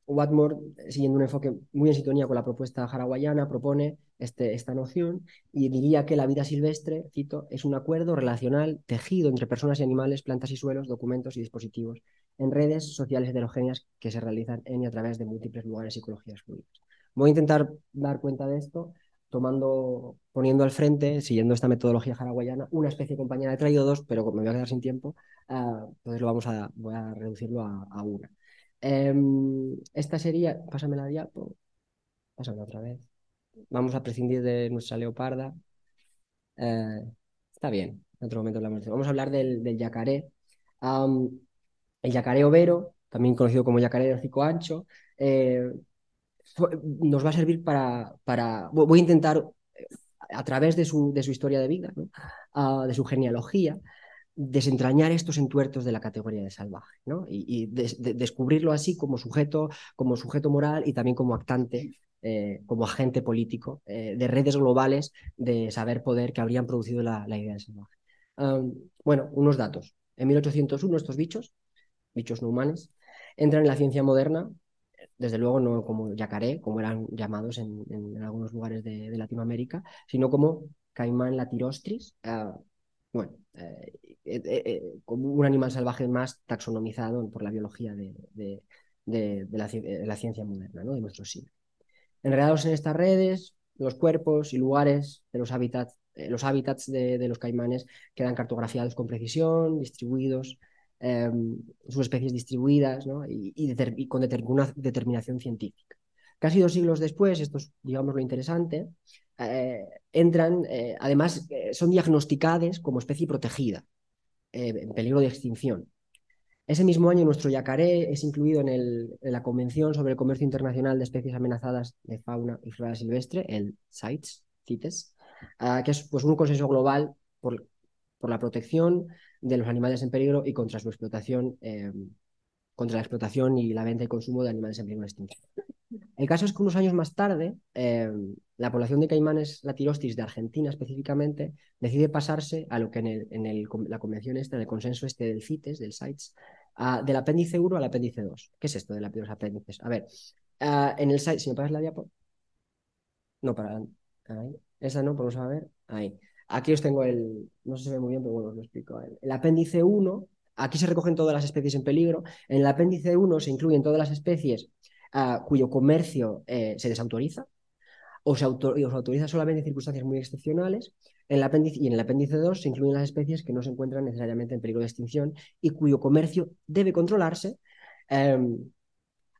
Watmore, siguiendo un enfoque muy en sintonía con la propuesta haraguayana, propone este, esta noción y diría que la vida silvestre, cito, es un acuerdo relacional tejido entre personas y animales, plantas y suelos, documentos y dispositivos, en redes sociales heterogéneas que se realizan en y a través de múltiples lugares y ecologías fluidas. Voy a intentar dar cuenta de esto tomando, poniendo al frente, siguiendo esta metodología haraguayana, una especie compañera. He traído dos, pero me voy a quedar sin tiempo, uh, entonces lo vamos a, voy a reducirlo a, una. Um, esta sería, pásame la diapo, pásame otra vez. Vamos a prescindir de nuestra leoparda. Uh, está bien, en otro momento hablamos de Vamos a hablar del, del yacaré. El yacaré overo, también conocido como yacaré de hocico ancho, eh, nos va a servir para, para voy a intentar, a través de su, de su historia de vida, ah, de su genealogía, desentrañar estos entuertos de la categoría de salvaje ¿no? y, descubrirlo así como sujeto, como sujeto moral y también como actante, eh, como agente político eh, de redes globales de saber poder que habrían producido la, idea de salvaje. bueno, unos datos. En 1801 estos bichos, bichos no humanos, entran en la ciencia moderna desde luego no como yacaré, como eran llamados en, algunos lugares de, Latinoamérica, sino como caimán latirostris, ah, bueno, eh, eh, eh, como un animal salvaje más taxonomizado por la biología de, la, ciencia moderna, ¿no? de nuestro siglo. Enredados en estas redes, los cuerpos y lugares de los hábitats, los hábitats de los caimanes quedan cartografiados con precisión, distribuidos Em, sus especies distribuidas y, con determinación científica. Casi dos siglos después, esto es, digamos, lo interesante, eh, entran, eh, además, eh, son diagnosticadas como especie protegida, en peligro de extinción. Ese mismo año, nuestro yacaré es incluido en, la Convención sobre el Comercio Internacional de Especies Amenazadas de Fauna y Flora Silvestre, el CITES, CITES que es pues, un consenso global por, por la protección de los animales en peligro y contra su explotación, contra la explotación y la venta y consumo de animales en peligro de extinción. El caso es que unos años más tarde, eh, la población de caimanes latirostis de Argentina específicamente decide pasarse a lo que en, el, en la convención esta, en el consenso este del CITES, del CITES, del apéndice 1 al apéndice 2. ¿Qué es esto de los apéndices? A ver, en el CITES, si me pasas la diapo. No, para. Ahí. Esa no, vamos a ver. Ahí. Aquí os tengo el, no se ve muy bien, pero bueno, os lo explico. El, apéndice 1, aquí se recogen todas las especies en peligro. En el apéndice 1 se incluyen todas las especies cuyo comercio eh, se desautoriza o se, autoriza solamente en circunstancias muy excepcionales. En el apéndice, y en el apéndice 2 se incluyen las especies que no se encuentran necesariamente en peligro de extinción y cuyo comercio debe controlarse. Em,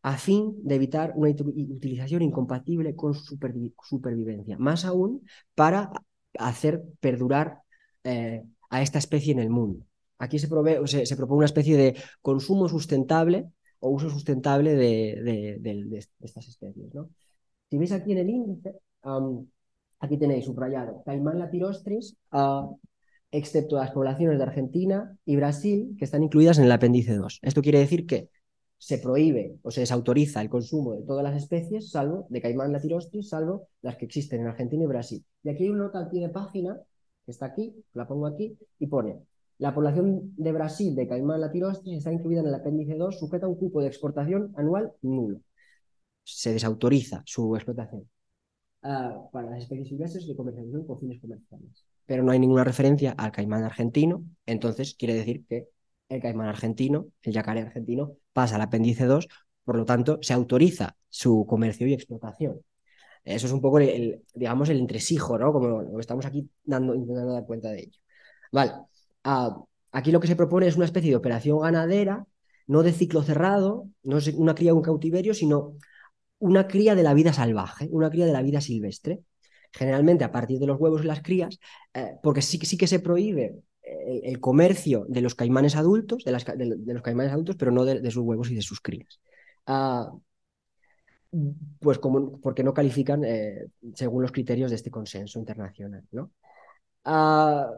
a fin de evitar una utilización incompatible con su supervivencia, más aún para hacer perdurar eh, a esta especie en el mundo. Aquí se, propone una especie de consumo sustentable o uso sustentable de, estas especies. ¿no? Si veis aquí en el índice, aquí tenéis subrayado Caimán latirostris, uh, excepto las poblaciones de Argentina y Brasil, que están incluidas en el apéndice 2. Esto quiere decir que se prohíbe o se desautoriza el consumo de todas las especies, salvo de caimán latirostris, salvo las que existen en Argentina y Brasil. Y aquí hay una nota al pie de página, que está aquí, la pongo aquí, y pone, la población de Brasil de caimán latirostris está incluida en el apéndice 2, sujeta a un cupo de exportación anual nulo. Se desautoriza su explotación ah, para las especies silvestres de comercialización con fines comerciales. Pero no hay ninguna referencia al caimán argentino, entonces quiere decir que el caimán argentino, el yacaré argentino, pasa al apéndice 2, por lo tanto, se autoriza su comercio y explotación. Eso es un poco el, digamos, el entresijo, ¿no? Como estamos aquí dando, intentando dar cuenta de ello. Vale. Aquí lo que se propone es una especie de operación ganadera, no de ciclo cerrado, no es una cría de un cautiverio, sino una cría de la vida salvaje, una cría de la vida silvestre. Generalmente a partir de los huevos y las crías, eh, porque sí, que se prohíbe el, comercio de los caimanes adultos, de, los caimanes adultos, pero no de, sus huevos y de sus crías. Ah, pues como, porque no califican eh, según los criterios de este consenso internacional. ¿no? Ah,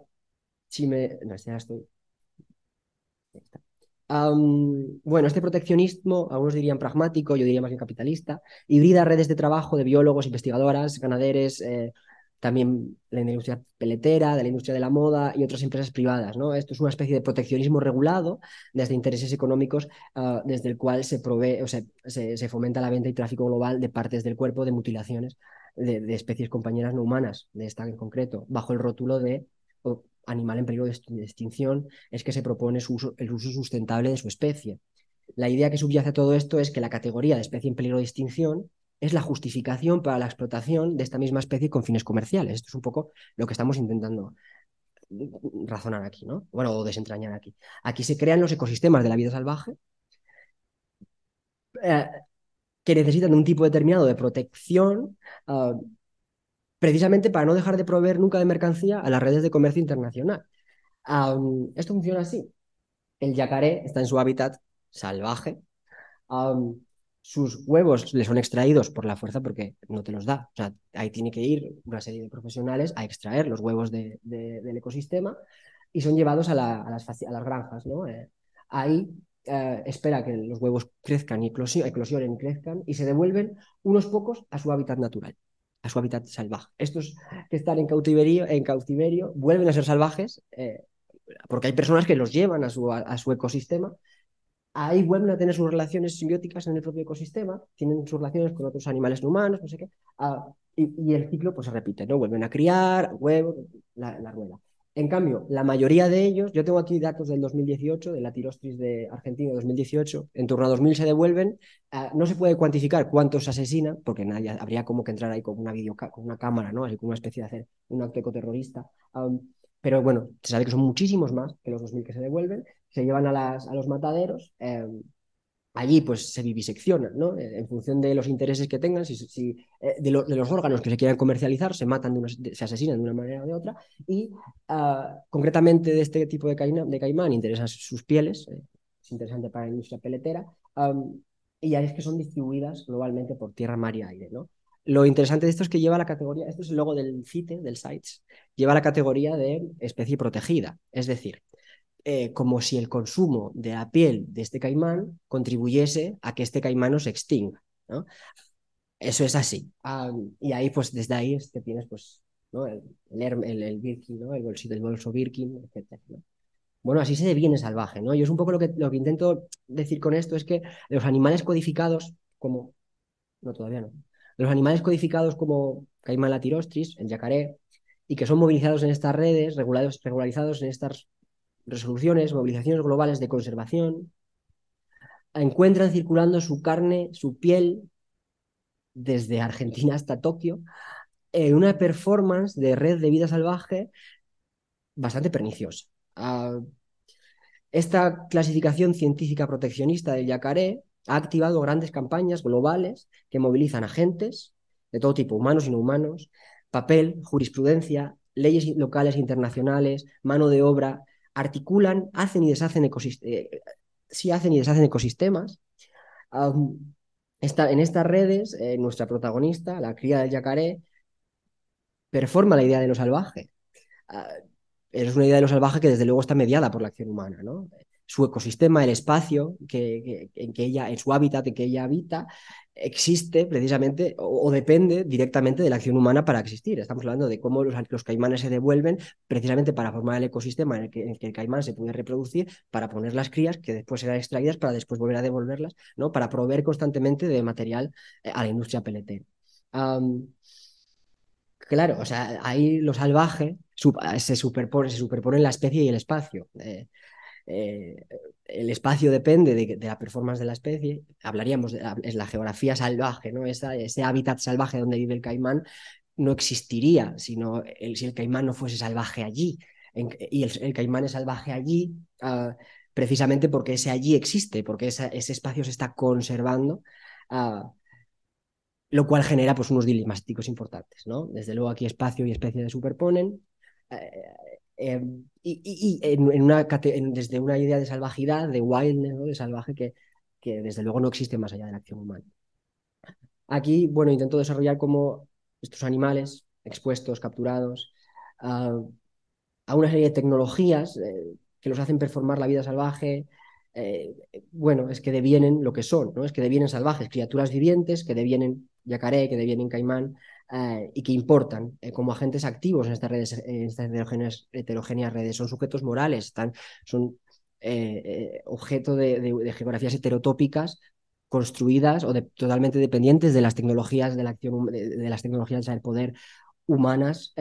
si me... Estoy... bueno, este proteccionismo, algunos dirían pragmático, yo diría más bien capitalista, hibrida redes de trabajo de biólogos, investigadoras, ganaderes, eh, también la industria peletera, de la industria de la moda y otras empresas privadas. Esto es una especie de proteccionismo regulado desde intereses económicos, ah, desde el cual se, provee, o se, se, fomenta la venta y tráfico global de partes del cuerpo, de mutilaciones de, especies compañeras no humanas, de esta en concreto, bajo el rótulo de animal en peligro de extinción, es que se propone el uso sustentable de su especie. La idea que subyace a todo esto es que la categoría de especie en peligro de extinción es la justificación para la explotación de esta misma especie con fines comerciales. Esto es un poco lo que estamos intentando razonar aquí, ¿no? Bueno, o desentrañar aquí. Aquí se crean los ecosistemas de la vida salvaje eh, que necesitan un tipo determinado de protección ah, precisamente para no dejar de proveer nunca de mercancía a las redes de comercio internacional. esto funciona así. El yacaré está en su hábitat salvaje sus huevos le son extraídos por la fuerza porque no te los da. O sea, ahí tiene que ir una serie de profesionales a extraer los huevos del ecosistema y son llevados a, las, granjas. ¿no? Eh, ahí eh, espera que los huevos crezcan y eclosionen y crezcan y se devuelven unos pocos a su hábitat natural, a su hábitat salvaje. Estos que están en cautiverio, en cautiverio vuelven a ser salvajes eh, porque hay personas que los llevan a su, a su ecosistema ahí vuelven a tener sus relaciones simbióticas en el propio ecosistema, tienen sus relaciones con otros animales no humanos, no sé qué, ah, y, el ciclo pues se repite, ¿no? Vuelven a criar, huevos, la, rueda. En cambio, la mayoría de ellos, yo tengo aquí datos del 2018, de la tirostris de Argentina 2018, en torno a 2000 se devuelven, ah, no se puede cuantificar cuántos se asesinan, porque nadie, habría como que entrar ahí con una, video, con una cámara, ¿no? Así una especie de hacer un acto ecoterrorista. pero bueno, se sabe que son muchísimos más que los 2000 que se devuelven, se llevan a los mataderos. Em, allí pues se viviseccionan, ¿no? Eh, en función de los intereses que tengan, si, eh, de, los órganos que se quieran comercializar, se matan, se asesinan de una manera o de otra, y ah, concretamente de este tipo de, de caimán interesan sus pieles, eh, es interesante para la industria peletera, y ya es que son distribuidas globalmente por tierra, mar y aire, ¿no? Lo interesante de esto es que lleva la categoría, esto es el logo del CITE, del CITES, lleva la categoría de especie protegida, es decir, eh, como si el consumo de la piel de este caimán contribuyese a que este caimán se extinga. ¿no? Eso es así. Ah, y ahí, pues desde ahí es que tienes pues, ¿no? el, el, el, Birkin, ¿no? el, bolsito, el bolso Birkin, etc. Bueno, así se deviene salvaje. ¿no? Y es un poco lo que, lo que intento decir con esto, es que los animales codificados, como... No, todavía no. Los animales codificados como caimán latirostris, el yacaré, y que son movilizados en estas redes, regularizados en estas resoluciones, movilizaciones globales de conservación, encuentran circulando su carne, su piel, desde Argentina hasta Tokio, en una performance de red de vida salvaje bastante perniciosa. Ah, esta clasificación científica proteccionista del yacaré ha activado grandes campañas globales que movilizan agentes de todo tipo, humanos y no humanos, papel, jurisprudencia, leyes locales e internacionales, mano de obra, articulan, hacen y deshacen ecosistemas, eh, hacen y deshacen ecosistemas. en estas redes, eh, nuestra protagonista, la cría del yacaré, performa la idea de lo salvaje. Ah, es una idea de lo salvaje que desde luego está mediada por la acción humana, ¿no? Su ecosistema, el espacio que, en que ella, en su hábitat en que ella habita, existe precisamente o, depende directamente de la acción humana para existir. Estamos hablando de cómo los, caimanes se devuelven precisamente para formar el ecosistema en el, que, el, caimán se puede reproducir, para poner las crías que después serán extraídas para después volver a devolverlas, ¿no? Para proveer constantemente de material eh, a la industria peletera. Claro, o sea, ahí lo salvaje se superpone, se superponen la especie y el espacio. Eh, eh, el espacio depende de, la performance de la especie. Hablaríamos de la, es la geografía salvaje, ¿no? ese hábitat salvaje donde vive el caimán no existiría sino si el caimán no fuese salvaje allí. y el, caimán es salvaje allí ah, precisamente porque ese allí existe, porque ese espacio se está conservando. Ah, lo cual genera pues, unos dilemáticos importantes. ¿no? Desde luego aquí espacio y especie se superponen. Eh, eh, y, en, una, desde una idea de salvajidad, de wildness, de salvaje, que, que desde luego no existe más allá de la acción humana. Aquí, bueno, intento desarrollar cómo estos animales expuestos, capturados, a, una serie de tecnologías eh, que los hacen performar la vida salvaje, bueno, es que devienen lo que son, ¿no? Es que devienen salvajes, criaturas vivientes que devienen yacaré, que devienen caimán eh, y que importan eh, como agentes activos en estas redes, estas heterogéneas, redes. Son sujetos morales, están, son eh, objeto de, geografías heterotópicas construidas o totalmente dependientes de las tecnologías de la acción de, las tecnologías del poder humanas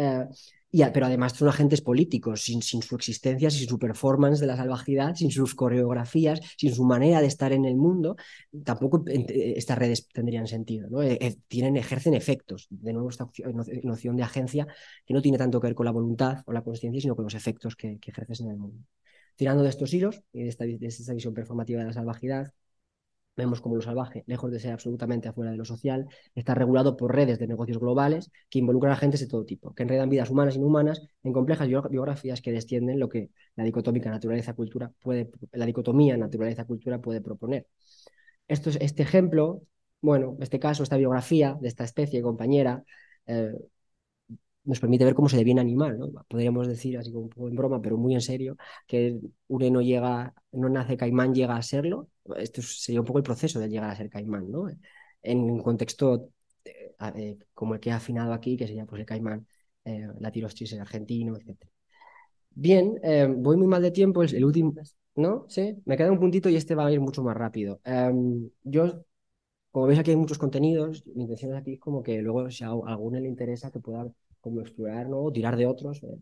pero además son agentes políticos, sin, su existencia, sin su performance de la salvajidad, sin sus coreografías, sin su manera de estar en el mundo, tampoco eh, estas redes tendrían sentido. ¿no? Eh, eh, tienen, ejercen efectos. De nuevo, esta noción de agencia que no tiene tanto que ver con la voluntad o la conciencia, sino con los efectos que, que ejerces en el mundo. Tirando de estos hilos de esta, de esta visión performativa de la salvajidad, Vemos como lo salvaje, lejos de ser absolutamente afuera de lo social, está regulado por redes de negocios globales que involucran a agentes de todo tipo, que enredan vidas humanas e inhumanas en complejas biografías que descienden lo que la dicotómica naturaleza-cultura puede, la dicotomía naturaleza-cultura puede proponer. Esto es, este ejemplo, bueno, este caso, esta biografía de esta especie compañera, eh, nos permite ver cómo se deviene animal, ¿no? Podríamos decir, así como un poco en broma, pero muy en serio, que un no llega, no nace caimán, llega a serlo. Esto sería un poco el proceso de llegar a ser caimán, ¿no? En un contexto eh, eh, como el que he afinado aquí, que sería pues el caimán, eh, la tirostris argentino, etc. Bien, voy muy mal de tiempo, el, el último, ¿no? Sí, me queda un puntito y este va a ir mucho más rápido. Em, yo como veis aquí hay muchos contenidos, mi intención aquí es como que luego si a alguno le interesa que pueda como explorar, ¿no? O tirar de otros. Eh.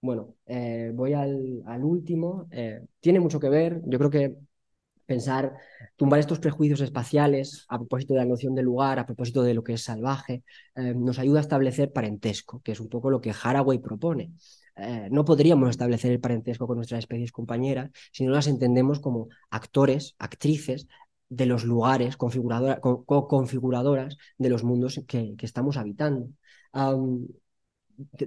Bueno, eh, voy al, último. Eh, tiene mucho que ver, yo creo que pensar, tumbar estos prejuicios espaciales a propósito de la noción de lugar, a propósito de lo que es salvaje, nos ayuda a establecer parentesco, que es un poco lo que Haraway propone. no podríamos establecer el parentesco con nuestras especies compañeras si no las entendemos como actores, actrices de los lugares, configuradoras de los mundos que, que estamos habitando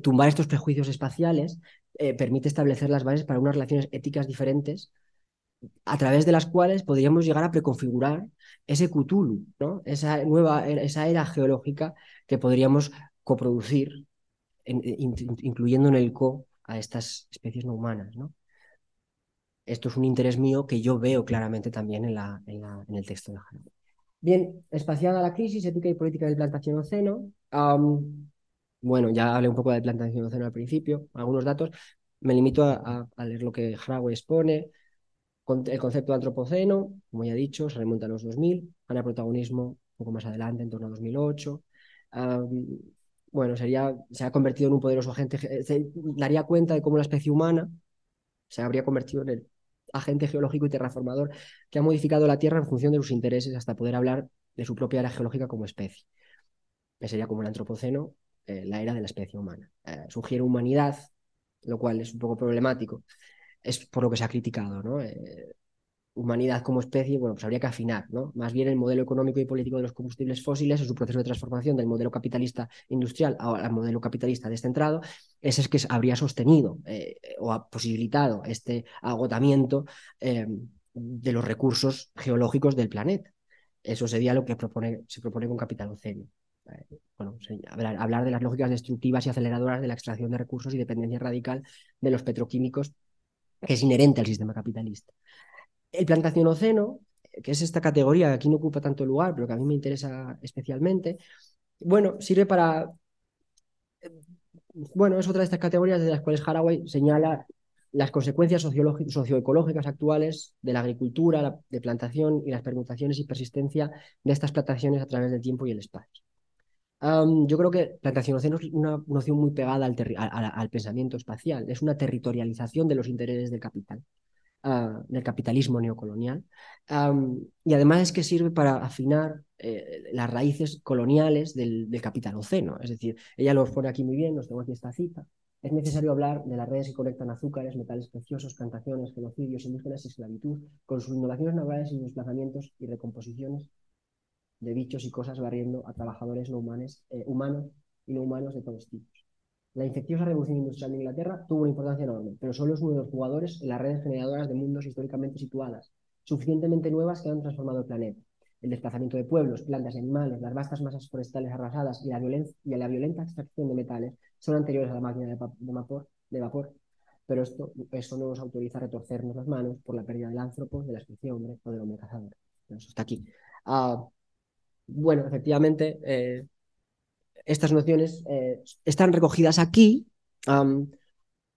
tumbar estos prejuicios espaciales eh, permite establecer las bases para unas relaciones éticas diferentes a través de las cuales podríamos llegar a preconfigurar ese Cthulhu, ¿no? esa nueva esa era geológica que podríamos coproducir, incluyendo en el co a estas especies no humanas. ¿no? Esto es un interés mío que yo veo claramente también en, la, en, el texto de Haraway. Bien, espaciada la crisis, ética y política del plantación-oceno. Bueno, ya hablé un poco de plantación océano al principio, algunos datos. Me limito a, leer lo que Haraway expone. El concepto de antropoceno, como ya he dicho, se remonta a los 2000, gana protagonismo un poco más adelante, en torno a 2008. bueno, sería, se ha convertido en un poderoso agente, se daría cuenta de cómo la especie humana se habría convertido en el agente geológico y terraformador que ha modificado la Tierra en función de sus intereses hasta poder hablar de su propia era geológica como especie. Que sería como el antropoceno eh, la era de la especie humana. Eh, sugiere humanidad, lo cual es un poco problemático. Es por lo que se ha criticado, ¿no? Eh, humanidad como especie, bueno, pues habría que afinar, ¿no? Más bien el modelo económico y político de los combustibles fósiles en su proceso de transformación del modelo capitalista industrial al modelo capitalista descentrado, ese es que habría sostenido eh, o ha posibilitado este agotamiento de los recursos geológicos del planeta. Eso sería lo que se propone con Capitaloceno. Bueno, hablar, hablar de las lógicas destructivas y aceleradoras de la extracción de recursos y dependencia radical de los petroquímicos que es inherente al sistema capitalista. El plantacionoceno, que es esta categoría que aquí no ocupa tanto lugar, pero que a mí me interesa especialmente, bueno, sirve para... Bueno, es otra de estas categorías de las cuales Haraway señala las consecuencias socioecológicas actuales de la agricultura, de plantación y las permutaciones y persistencia de estas plantaciones a través del tiempo y el espacio. Yo creo que plantacionoceno es una noción muy pegada al, al, pensamiento espacial, es una territorialización de los intereses del capital. Ah, del capitalismo neocolonial. y además es que sirve para afinar eh, las raíces coloniales del, del capitaloceno. Es decir, ella lo pone aquí muy bien, nos tengo aquí esta cita. Es necesario hablar de las redes que conectan azúcares, metales preciosos, plantaciones, genocidios indígenas y esclavitud, con sus innovaciones naturales y desplazamientos y recomposiciones de bichos y cosas barriendo a trabajadores no humanos, eh, humanos y no humanos de todos tipos. La infecciosa revolución industrial de Inglaterra tuvo una importancia enorme, pero solo es uno de los jugadores en las redes generadoras de mundos históricamente situadas, suficientemente nuevas que han transformado el planeta. El desplazamiento de pueblos, plantas y animales, las vastas masas forestales arrasadas y la, y la violenta extracción de metales son anteriores a la máquina de, vapor, de vapor, pero esto, eso no nos autoriza a retorcernos las manos por la pérdida del ántropo, de la especie hombre o del hombre cazador. Eso está aquí. Ah, bueno, efectivamente, eh, estas nociones eh, están recogidas aquí,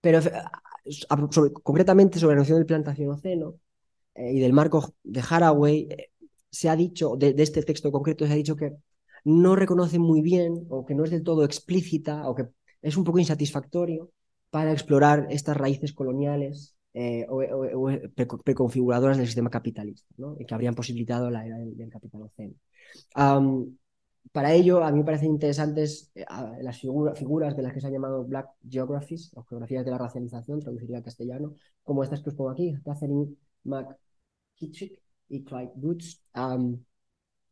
pero concretamente sobre la noción del plantación eh, y del marco de Haraway, eh, se ha dicho, de, este texto concreto, se ha dicho que no reconoce muy bien o que no es del todo explícita o que es un poco insatisfactorio para explorar estas raíces coloniales o, preconfiguradoras del sistema capitalista y que habrían posibilitado la era del, del capitaloceno para ello, a mí me parecen interesantes eh, las figuras de las que se han llamado Black Geographies, o geografías de la racialización, traduciría al castellano, como estas que os pongo aquí, Catherine McKittrick y Clyde Boots.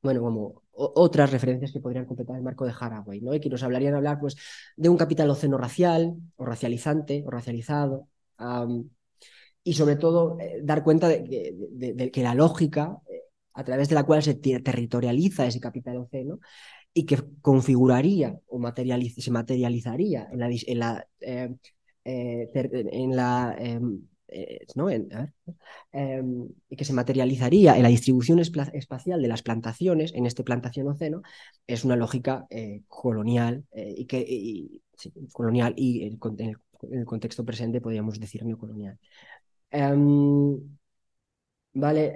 bueno, como otras referencias que podrían completar el marco de Haraway, ¿no? Y que nos hablarían hablar pues, de un capital oceno racial, o racializante, o racializado, y sobre todo eh, dar cuenta de, que la lógica a través de la cual se territorializa ese capital oceno y que configuraría o se materializaría en la, en la, eh, eh, en em, eh, ¿no? em, y que se materializaría en la distribución espacial de las plantaciones en este plantación oceno es una lógica colonial y que colonial y en, el, contexto presente podríamos decir neocolonial. Em, vale,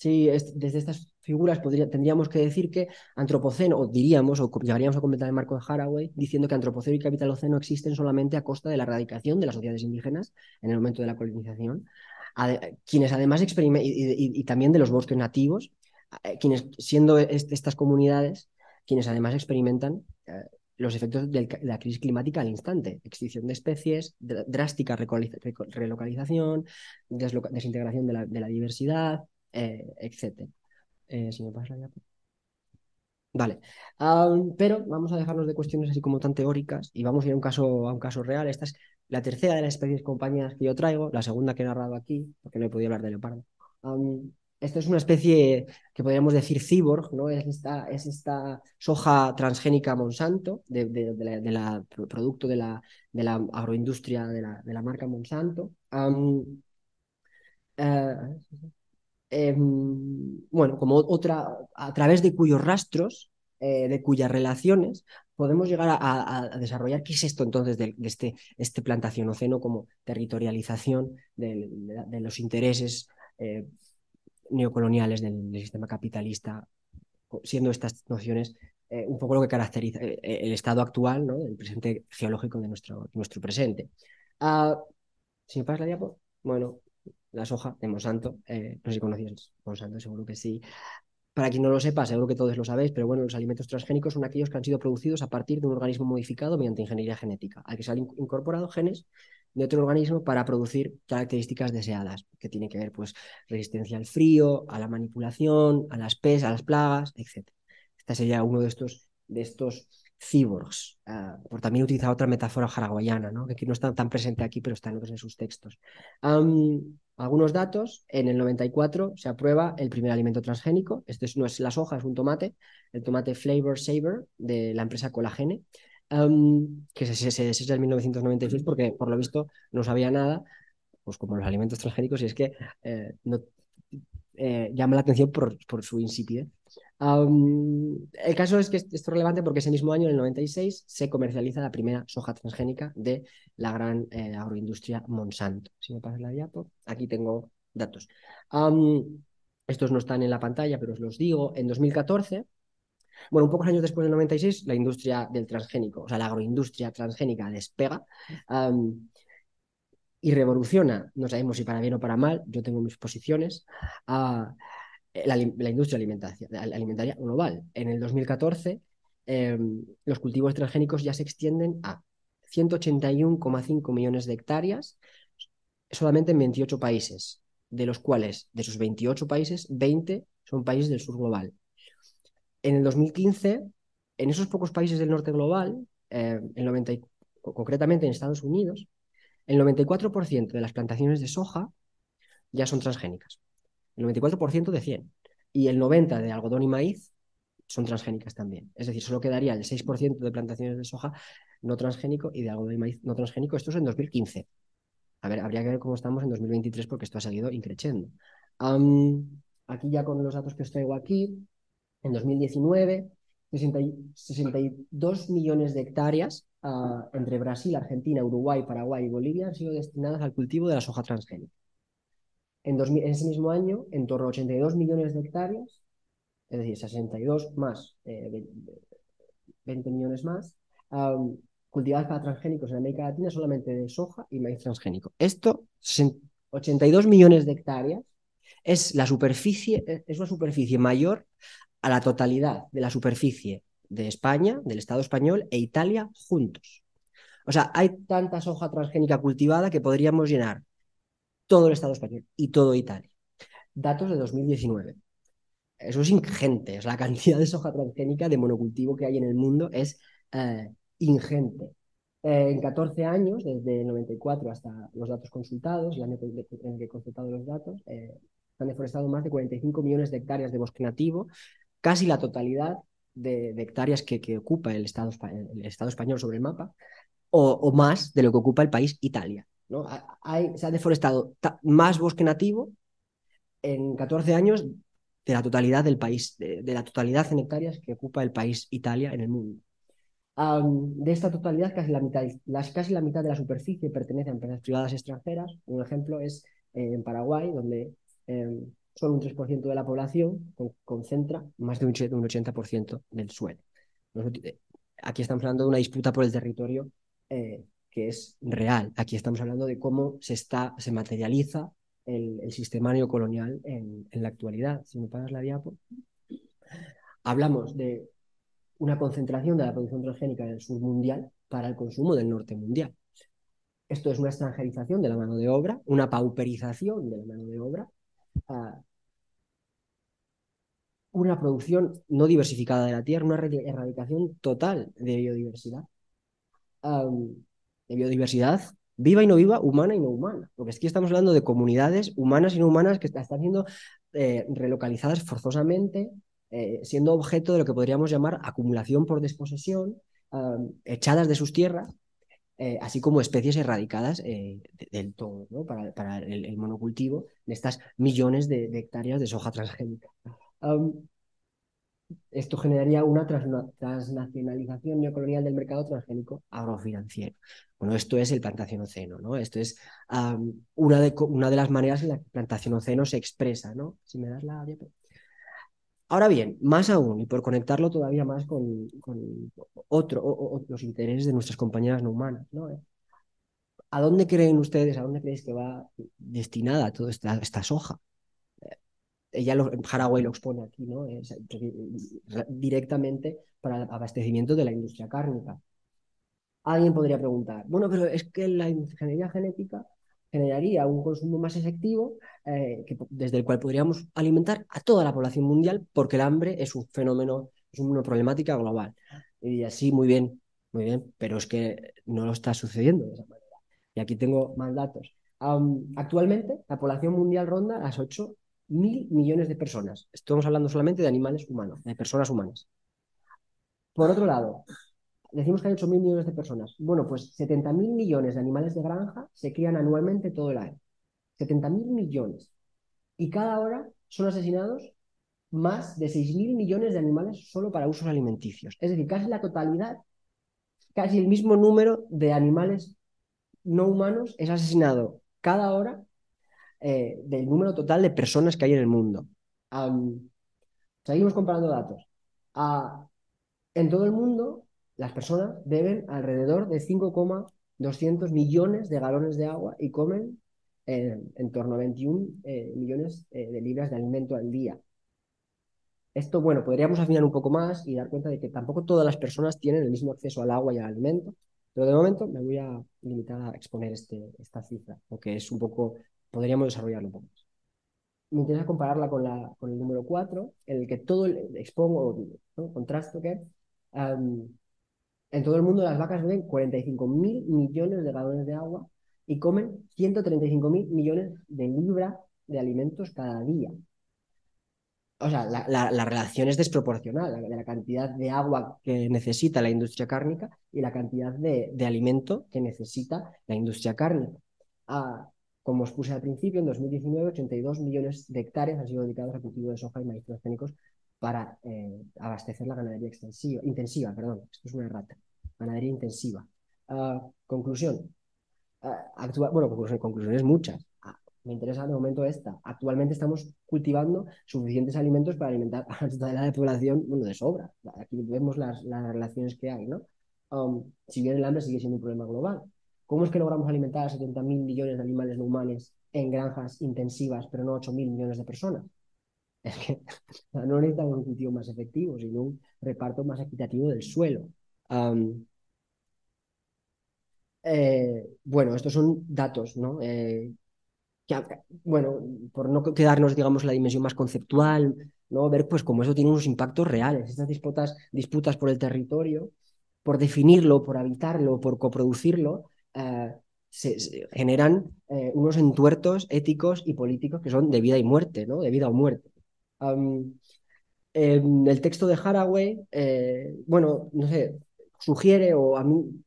Sí, desde estas figuras tendríamos que decir que antropoceno, o diríamos, o llegaríamos a completar el marco de Haraway, diciendo que antropoceno y capitaloceno existen solamente a costa de la erradicación de las sociedades indígenas en el momento de la colonización, quienes además experimentan, y, también de los bosques nativos, eh, quienes siendo estas comunidades, quienes además experimentan eh, los efectos de la crisis climática al instante, extinción de especies, drástica relocalización, desintegración de la diversidad, eh, etc. Eh, si me. Vale, pero vamos a dejarnos de cuestiones así como tan teóricas y vamos a ir a un caso, a un caso real. Esta es la tercera de las especies compañías que yo traigo, la segunda que he narrado aquí, porque no he podido hablar de leopardo. esta es una especie que podríamos decir cyborg, ¿no? Es esta, es esta soja transgénica Monsanto, de, la, producto de la, de la agroindustria de la, de la marca Monsanto. Em, bueno, como otra, a través de cuyos rastros, eh, de cuyas relaciones, podemos llegar a, desarrollar qué es esto entonces de, este, este oceno como territorialización de, los intereses eh, neocoloniales del, sistema capitalista, siendo estas nociones eh, un poco lo que caracteriza el estado actual, ¿no? el presente geológico de nuestro, nuestro presente. Ah, si me pasas la diapo, bueno, la soja de Monsanto. Eh, no sé si conocías Monsanto, seguro que sí. Para quien no lo sepa, seguro que todos lo sabéis, pero bueno, los alimentos transgénicos son aquellos que han sido producidos a partir de un organismo modificado mediante ingeniería genética, al que se han incorporado genes de otro organismo para producir características deseadas, que tienen que ver pues resistencia al frío, a la manipulación, a las pesas, a las plagas, etc. Este sería uno de estos, de estos cyborgs, ah, por también utilizar otra metáfora haraguayana, que aquí no está tan presente aquí, pero está en sus textos. algunos datos, en el 94 se aprueba el primer alimento transgénico, este no es la soja, es un tomate, el tomate Flavor Saver de la empresa Colagene, que se, se, desecha en 1996 porque por lo visto no sabía nada, pues como los alimentos transgénicos, y es que eh, eh, llama la atención por, por su insipidez. El caso es que esto es relevante porque ese mismo año, en el 96, se comercializa la primera soja transgénica de la gran eh, agroindustria Monsanto. Si me pasas la diapo, aquí tengo datos. estos no están en la pantalla, pero os los digo. En 2014 bueno, un pocos años después del 96, la industria del transgénico, o sea, la agroindustria transgénica despega y revoluciona, no sabemos si para bien o para mal, yo tengo mis posiciones, a la, industria alimentaria, global. En el 2014, em, los cultivos transgénicos ya se extienden a 181,5 millones de hectáreas solamente en 28 países, de los cuales, de esos 28 países, 20 son países del sur global en el 2015, en esos pocos países del norte global, eh, concretamente en Estados Unidos, el 94% de las plantaciones de soja ya son transgénicas. El 94% de 100. Y el 90% de algodón y maíz son transgénicas también. Es decir, solo quedaría el 6% de plantaciones de soja no transgénico y de algodón y maíz no transgénico. Esto es en 2015. A ver, habría que ver cómo estamos en 2023 porque esto ha seguido increciendo. aquí ya con los datos que os traigo aquí, en 2019, 62 millones de hectáreas ah, entre Brasil, Argentina, Uruguay, Paraguay y Bolivia han sido destinadas al cultivo de la soja transgénica. En, ese mismo año, en torno a 82 millones de hectáreas, es decir, 62 más 20 eh, millones más, cultivadas para transgénicos en América Latina solamente de soja y maíz transgénico. Esto, 82 millones de hectáreas, es la superficie, es una superficie mayor a la totalidad de la superficie de España, del Estado español e Italia juntos. O sea, hay tanta soja transgénica cultivada que podríamos llenar todo el Estado español y todo Italia. Datos de 2019. Eso es ingente. La cantidad de soja transgénica de monocultivo que hay en el mundo es eh, ingente. Eh, en 14 años, desde el 94 hasta los datos consultados, el año en el que he consultado los datos, eh, han deforestado más de 45 millones de hectáreas de bosque nativo, casi la totalidad de, hectáreas que, ocupa el Estado, el Estado, español sobre el mapa, o, más de lo que ocupa el país Italia. ¿No? Hay, se ha deforestado más bosque nativo en 14 años de la totalidad del país, de, la totalidad en hectáreas que ocupa el país Italia en el mundo. de esta totalidad, casi la, mitad, las, casi la mitad de la superficie pertenece a empresas privadas extranjeras. Un ejemplo es eh, en Paraguay, donde em, solo un 3% de la población concentra más de un 80% del suelo. Eh, aquí estamos hablando de una disputa por el territorio eh, que es real. Aquí estamos hablando de cómo se, está, se materializa el, sistema neocolonial en, en, la actualidad. Si me pasas la diapo. Hablamos de una concentración de la producción transgénica del sur mundial para el consumo del norte mundial. Esto es una extranjerización de la mano de obra, una pauperización de la mano de obra, una producción no diversificada de la tierra, una erradicación total de biodiversidad. De biodiversidad viva y no viva, humana y no humana. Porque aquí estamos hablando de comunidades humanas y no humanas que están siendo eh, relocalizadas forzosamente, eh, siendo objeto de lo que podríamos llamar acumulación por desposesión, echadas de sus tierras, eh, así como especies erradicadas del todo, para, el, monocultivo de estas millones de, de hectáreas de soja transgénica esto generaría una transnacionalización neocolonial del mercado transgénico agrofinanciero. Bueno, esto es el plantacionoceno, ¿no? Esto es una, de, una de las maneras en la que el plantacionoceno se expresa, ¿no? Si me das la... Ahora bien, más aún, y por conectarlo todavía más con, otro, los intereses de nuestras compañeras no humanas, ¿no? ¿A dónde creen ustedes, a dónde creéis que va destinada toda esta soja? Ella lo, Haraway lo expone aquí, ¿no? directamente para el abastecimiento de la industria cárnica. Alguien podría preguntar, bueno, pero es que la ingeniería genética generaría un consumo más efectivo eh, que, desde el cual podríamos alimentar a toda la población mundial porque el hambre es un fenómeno, es una problemática global. Y así, muy bien, muy bien, pero es que no lo está sucediendo de esa manera. Y aquí tengo más datos. actualmente, la población mundial ronda las 8 mil millones de personas. Estamos hablando solamente de animales humanos, de personas humanas. Por otro lado, decimos que hay 8 mil millones de personas. Bueno, pues 70 mil millones de animales de granja se crían anualmente todo el año. 70 mil millones. Y cada hora son asesinados más de 6 mil millones de animales solo para usos alimenticios. Es decir, casi la totalidad, casi el mismo número de animales no humanos es asesinado cada hora eh, del número total de personas que hay en el mundo. seguimos comparando datos. en todo el mundo, las personas beben alrededor de 5,200 millones de galones de agua y comen eh, en torno a 21 eh, millones de libras de alimento al día. Esto, bueno, podríamos afinar un poco más y dar cuenta de que tampoco todas las personas tienen el mismo acceso al agua y al alimento, pero de momento me voy a limitar a exponer este, esta cifra, porque es un poco, podríamos desarrollarlo un poco más. Me interesa compararla con, la, con el número 4, en el que todo expongo, ¿no? contrasto que en todo el mundo las vacas beben 45 mil millones de galones de agua y comen 135 mil millones de libras de alimentos cada día o sea, la, relación es desproporcional de la cantidad de agua que necesita la industria cárnica y la cantidad de, alimento que necesita la industria cárnica. Ah, como os puse al principio, en 2019, 82 millones de hectáreas han sido dedicados al cultivo de soja y maíz transgénicos para eh, abastecer la ganadería extensiva, intensiva. Perdón, esto es una rata. Ganadería intensiva. Ah, conclusión. Ah, bueno, conclusiones muchas me interesa de momento esta. Actualmente estamos cultivando suficientes alimentos para alimentar a la totalidad de población, bueno, de sobra. Aquí vemos las, relaciones que hay, ¿no? Um, si bien el hambre sigue siendo un problema global. ¿Cómo es que logramos alimentar a 70.000 millones de animales no humanos en granjas intensivas, pero no 8.000 millones de personas? Es que no necesitamos un cultivo más efectivo, sino un reparto más equitativo del suelo. Eh, bueno, estos son datos, ¿no? Eh, bueno, por no quedarnos, digamos, la dimensión más conceptual, ¿no? Ver pues cómo eso tiene unos impactos reales. Estas disputas, disputas por el territorio, por definirlo, por habitarlo, por coproducirlo, eh, se, generan eh, unos entuertos éticos y políticos que son de vida y muerte, ¿no? De vida o muerte. en el texto de Haraway, eh, bueno, no sé, sugiere o a mí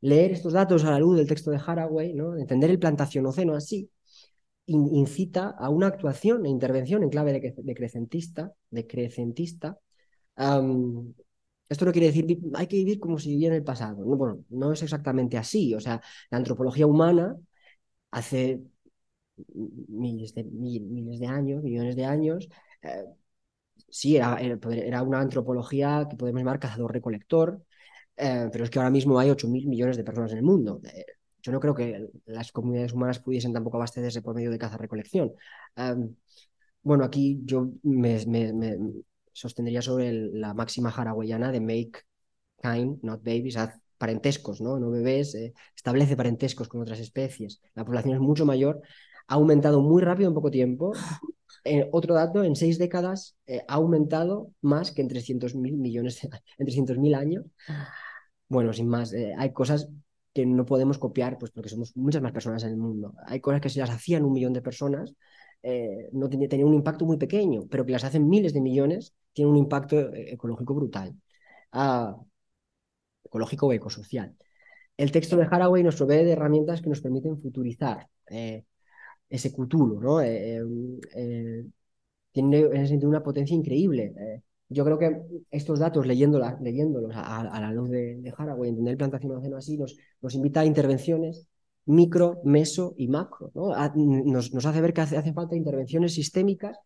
leer estos datos a la luz del texto de Haraway, ¿no? entender el plantacionoceno así, incita a una actuación e intervención en clave de, crecentista, de crecentista. Esto no quiere decir hay que vivir como si viviera en el pasado. No, bueno, no es exactamente así. O sea, la antropología humana hace miles de, miles de años, millones de años, eh, sí, era, era, una antropología que podemos llamar cazador-recolector, eh, pero es que ahora mismo hay 8.000 millones de personas en el mundo. Eh, yo no creo que las comunidades humanas pudiesen tampoco abastecerse por medio de caza-recolección. bueno, aquí yo me, sostendría sobre la máxima haraguayana de make kind, not babies, haz parentescos, ¿no? No bebés, eh, establece parentescos con otras especies. La población es mucho mayor, ha aumentado muy rápido en poco tiempo. Eh, otro dato, en seis décadas eh, ha aumentado más que en 300.000 millones, en 300.000 años. Bueno, sin más, hay cosas que no podemos copiar, pues porque somos muchas más personas en el mundo. Hay cosas que si las hacían un millón de personas, eh, no tenía, tenía, un impacto muy pequeño, pero que las hacen miles de millones, tiene un impacto eh, ecológico brutal. Ah, ecológico o ecosocial. El texto de Haraway nos provee de herramientas que nos permiten futurizar eh, ese futuro, ¿no? tiene en sentido una potencia increíble yo creo que estos datos, leyéndolos, a, la luz de, de Haraway, entender plantación océano así, nos, nos invita a intervenciones micro, meso y macro. ¿no? nos, nos, hace ver que hace, falta intervenciones sistémicas,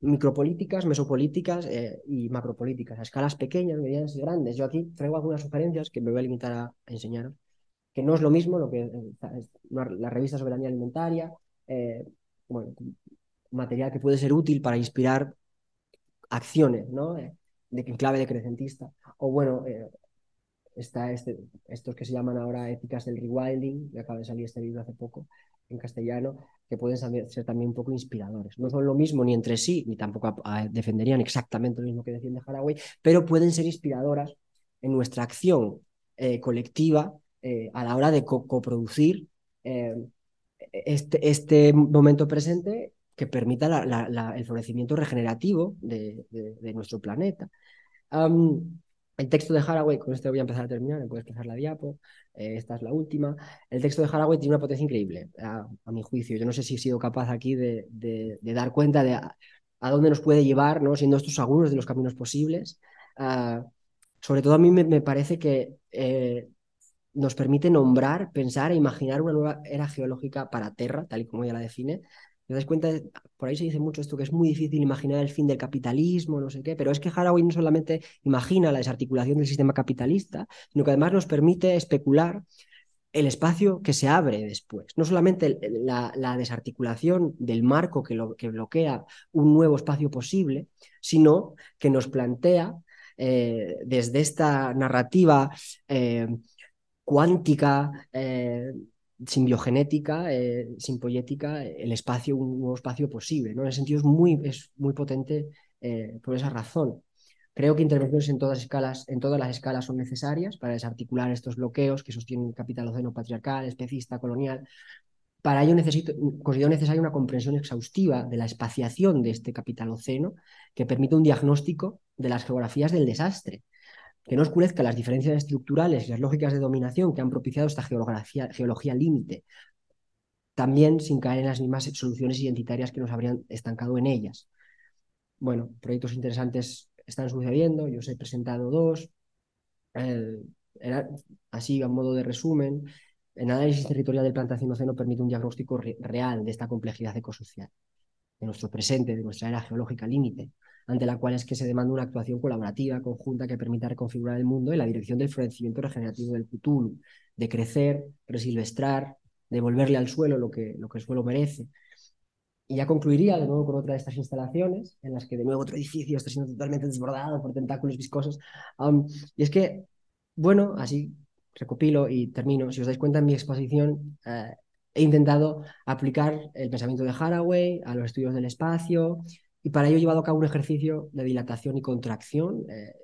micropolíticas, mesopolíticas eh, y macropolíticas, a escalas pequeñas, medianas y grandes. Yo aquí traigo algunas sugerencias que me voy a limitar a, enseñaros, que no es lo mismo lo que eh, la revista Soberanía Alimentaria, eh, bueno, material que puede ser útil para inspirar acciones, ¿no? De, clave decrecentista. O bueno, está este, estos que se llaman ahora éticas del rewilding, que acaba de salir este libro hace poco en castellano, que pueden ser también un poco inspiradores. No son lo mismo ni entre sí, ni tampoco defenderían exactamente lo mismo que defiende Haraway, pero pueden ser inspiradoras en nuestra acción eh, colectiva eh, a la hora de coproducir eh, este, este, momento presente que permita el florecimiento regenerativo de, nuestro planeta. El texto de Haraway, con este voy a empezar a terminar, puedes pasar la diapo, esta es la última. El texto de Haraway tiene una potencia increíble, a, mi juicio. Yo no sé si he sido capaz aquí de, dar cuenta de a, dónde nos puede llevar, ¿no? siendo estos algunos de los caminos posibles. Ah, sobre todo a mí me, parece que eh, nos permite nombrar, pensar e imaginar una nueva era geológica para Terra, tal y como ella la define. ¿Te das cuenta? Por ahí se dice mucho esto, que es muy difícil imaginar el fin del capitalismo, no sé qué, pero es que Haraway no solamente imagina la desarticulación del sistema capitalista, sino que además nos permite especular el espacio que se abre después. No solamente la, desarticulación del marco que, lo, que bloquea un nuevo espacio posible, sino que nos plantea eh, desde esta narrativa eh, cuántica, eh, simbiogenética, simpoyética, el espacio, un nuevo espacio posible. ¿no? En ese sentido es muy, es muy potente por esa razón. Creo que intervenciones en todas, escalas, en todas las escalas son necesarias para desarticular estos bloqueos que sostienen el capitaloceno patriarcal, especista, colonial, para ello necesito, considero necesaria una comprensión exhaustiva de la espaciación de este capitaloceno que permita un diagnóstico de las geografías del desastre, que no oscurezca las diferencias estructurales y las lógicas de dominación que han propiciado esta geología límite, también sin caer en las mismas soluciones identitarias que nos habrían estancado en ellas. Bueno, proyectos interesantes están sucediendo, yo os he presentado dos, así a modo de resumen, el análisis territorial del plantación océano permite un diagnóstico real de esta complejidad ecosocial, de nuestro presente, de nuestra era geológica límite, ante la cual es que se demanda una actuación colaborativa, conjunta, que permita reconfigurar el mundo en la dirección del florecimiento regenerativo del Cthulhu, de crecer, resilvestrar, devolverle al suelo lo que, lo que el suelo merece. Y ya concluiría de nuevo con otra de estas instalaciones, en las que de nuevo otro edificio está siendo totalmente desbordado por tentáculos viscosos. y es que, bueno, así recopilo y termino. Si os dais cuenta en mi exposición, eh, he intentado aplicar el pensamiento de Haraway a los estudios del espacio y para ello he llevado a cabo un ejercicio de dilatación y contracción, eh,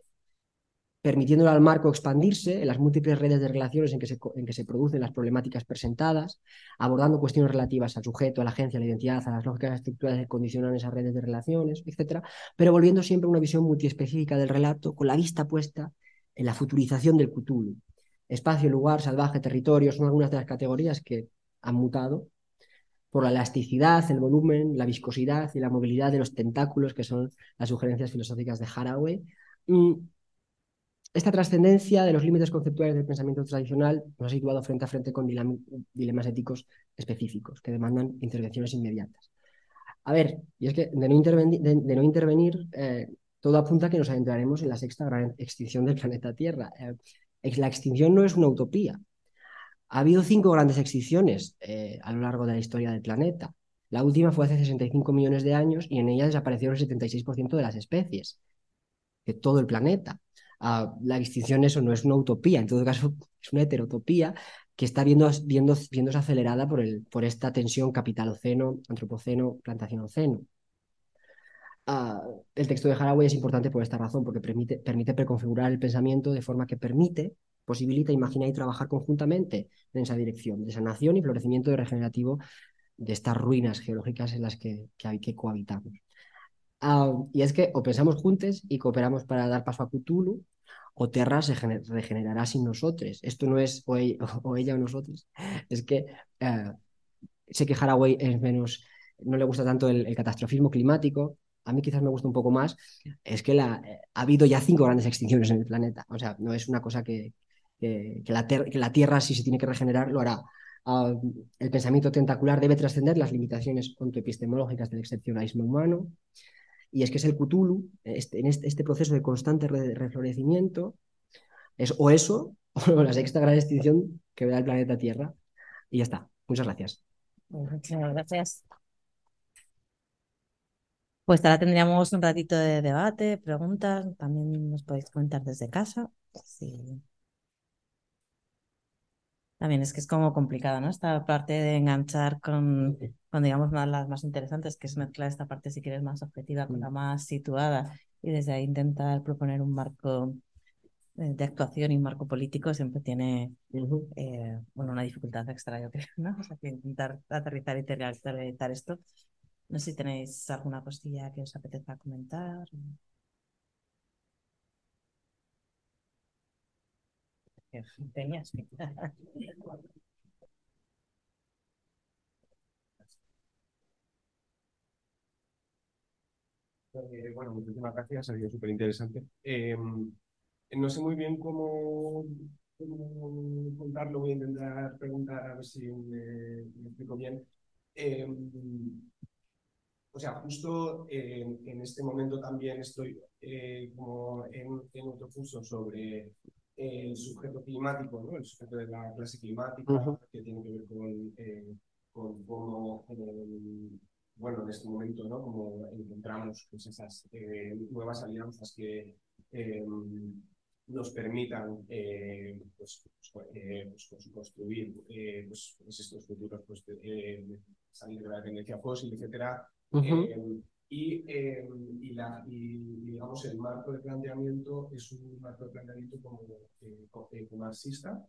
permitiéndole al marco expandirse en las múltiples redes de relaciones en que, se, en que se producen las problemáticas presentadas, abordando cuestiones relativas al sujeto, a la agencia, a la identidad, a las lógicas estructurales que condicionan esas redes de relaciones, etc., pero volviendo siempre a una visión multiespecífica del relato, con la vista puesta en la futurización del Cthulhu, espacio, lugar, salvaje, territorio, son algunas de las categorías que han mutado por la elasticidad, el volumen, la viscosidad y la movilidad de los tentáculos, que son las sugerencias filosóficas de Haraway. Esta trascendencia de los límites conceptuales del pensamiento tradicional nos ha situado frente a frente con dilemas éticos específicos que demandan intervenciones inmediatas. A ver, y es que de no, intervenir, eh, todo apunta a que nos adentraremos en la sexta gran extinción del planeta Tierra. Eh, la extinción no es una utopía. Ha habido cinco grandes extinciones eh, a lo largo de la historia del planeta. La última fue hace 65 millones de años y en ella desaparecieron el 76% de las especies de todo el planeta. Ah, la extinción eso no es una utopía, en todo caso es una heterotopía que está viendo, viendo, viéndose acelerada por, el, por esta tensión capitaloceno, antropoceno, plantación-oceno. Ah, el texto de Haraway es importante por esta razón, porque permite, permite preconfigurar el pensamiento de forma que permite, posibilita imaginar y trabajar conjuntamente en esa dirección de sanación y florecimiento regenerativo de estas ruinas geológicas en las que, que, que cohabitamos. Ah, y es que o pensamos juntos y cooperamos para dar paso a Cthulhu, o Terra se regenerará sin nosotros. Esto no es o ella o, nosotros, es que eh, sé que Haraway es menos, no le gusta tanto el catastrofismo climático, a mí quizás me gusta un poco más, es que eh, ha habido ya cinco grandes extinciones en el planeta. O sea, no es una cosa que, que, la, la, Tierra, si se tiene que regenerar, lo hará. Ah, el pensamiento tentacular debe trascender las limitaciones ontoepistemológicas del excepcionalismo humano. Y es que es el Cthulhu, este, en este, este, proceso de constante reflorecimiento, es o eso, o la sexta gran extinción que verá el planeta Tierra. Y ya está. Muchas gracias. Muchas gracias. Pues ahora tendríamos un ratito de debate, preguntas, también nos podéis comentar desde casa. Sí. También es que es como complicado, ¿no? Esta parte de enganchar con, con digamos, más, las más interesantes, que es mezclar esta parte, si quieres, más objetiva con la más situada y desde ahí intentar proponer un marco eh, de actuación y un marco político siempre tiene eh, bueno, una dificultad extra, yo creo, ¿no? O sea, que intentar aterrizar y realizar esto. No sé si tenéis alguna cosilla que os apetezca comentar. Tenías. Eh, bueno, muchísimas gracias, ha sido súper interesante. Eh, no sé muy bien cómo, cómo, contarlo, voy a intentar preguntar a ver si me, explico bien. Eh, o sea, justo en este momento también estoy como en, en, otro curso sobre el sujeto climático, ¿no? el sujeto de la clase climática, que tiene que ver con, con cómo bueno, en este momento, ¿no? Como encontramos pues, esas eh, nuevas alianzas que eh, nos permitan eh, pues, pues, pues construir pues, estos futuros, pues, salir de la dependencia fósil, etcétera. Y, eh, y, la, y, digamos, el marco de planteamiento es un marco de planteamiento como, eh, eh marxista.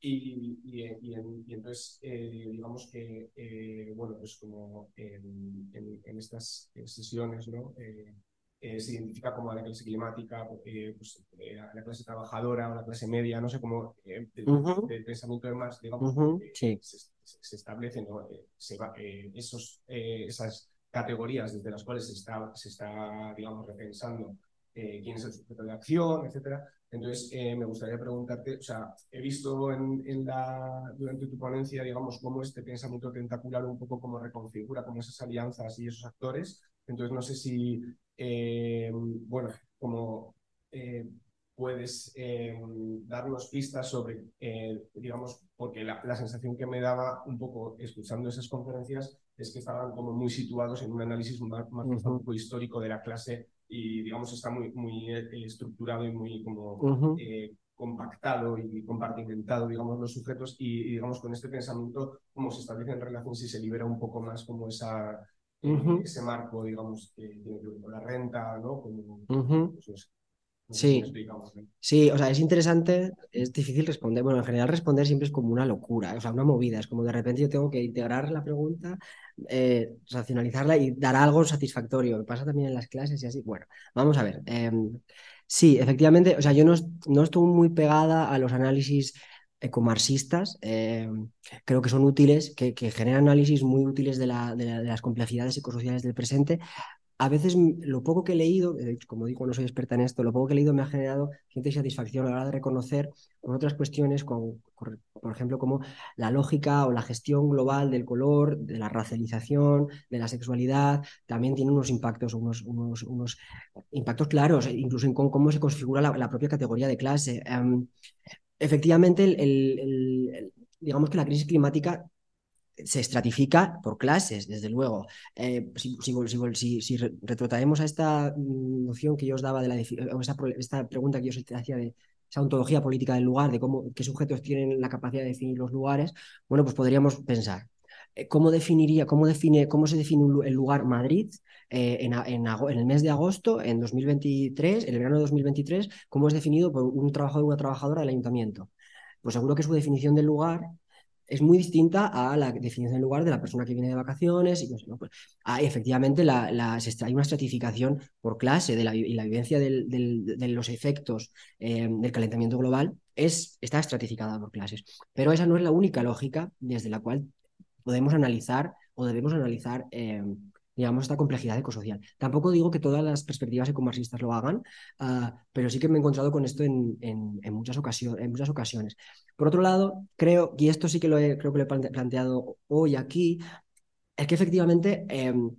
y, y, entonces, digamos que, bueno, pues como en, en, estas sesiones, ¿no? se identifica como la clase climática, pues, la clase trabajadora o la clase media, no sé cómo, de pensamiento de Marx, digamos, se, se, establecen se va, esos, esas categorías desde las cuales se está, se está digamos, repensando eh, quién es el sujeto de acción, etcétera. Entonces, eh, me gustaría preguntarte, o sea, he visto en, en, la, durante tu ponencia, digamos, cómo este pensamiento tentacular un poco cómo reconfigura, como esas alianzas y esos actores. Entonces, no sé si, eh, bueno, puedes darnos pistas sobre, digamos, porque la, la, sensación que me daba un poco escuchando esas conferencias es que estaban como muy situados en un análisis más, más un poco histórico de la clase y digamos está muy, muy eh, estructurado y muy como eh, compactado y compartimentado, digamos, los sujetos y, digamos con este pensamiento cómo se establecen relaciones y se libera un poco más como esa, eh, ese marco, digamos, que tiene que ver con la renta, ¿no? Como, pues, Sí, sí, o sea, es interesante, es difícil responder. Bueno, en general responder siempre es como una locura, o sea, una movida. Es como de repente yo tengo que integrar la pregunta, eh, racionalizarla y dar algo satisfactorio. Me pasa también en las clases y así. Bueno, vamos a ver. Em, sí, efectivamente, o sea, yo no, no estoy muy pegada a los análisis ecomarxistas. Em, creo que son útiles, que, que generan análisis muy útiles de, la, de, las complejidades ecosociales del presente, a veces lo poco que he leído, como digo, no soy experta en esto, lo poco que he leído me ha generado cierta satisfacción a la hora de reconocer con otras cuestiones, por ejemplo, como la lógica o la gestión global del color, de la racialización, de la sexualidad, también tiene unos impactos, unos, impactos claros, incluso en cómo se configura la, propia categoría de clase. Em, efectivamente, digamos que la crisis climática se estratifica por clases, desde luego. Eh, si, si, si, retrotraemos a esta mm, noción que yo os daba de la esta pregunta que yo os hacía de esa ontología política del lugar, de cómo qué sujetos tienen la capacidad de definir los lugares, bueno, pues podríamos pensar. Eh, ¿Cómo definiría, cómo define, cómo se define el lugar Madrid eh, en, en, en, el mes de agosto, en 2023, en el verano de 2023, cómo es definido por un trabajador o una trabajadora del ayuntamiento? Pues seguro que su definición del lugar es muy distinta a la definición del lugar de la persona que viene de vacaciones. Y, pues, pues efectivamente, la, hay una estratificación por clase de la, y la vivencia de los efectos eh, del calentamiento global es, está estratificada por clases. Pero esa no es la única lógica desde la cual podemos analizar o debemos analizar eh, digamos, esta complejidad ecosocial. Tampoco digo que todas las perspectivas ecomarxistas lo hagan, ah, pero sí que me he encontrado con esto en, en, muchas ocasiones, en muchas ocasiones. Por otro lado, creo, y esto sí que lo he, creo que lo he planteado hoy aquí, es que efectivamente, em,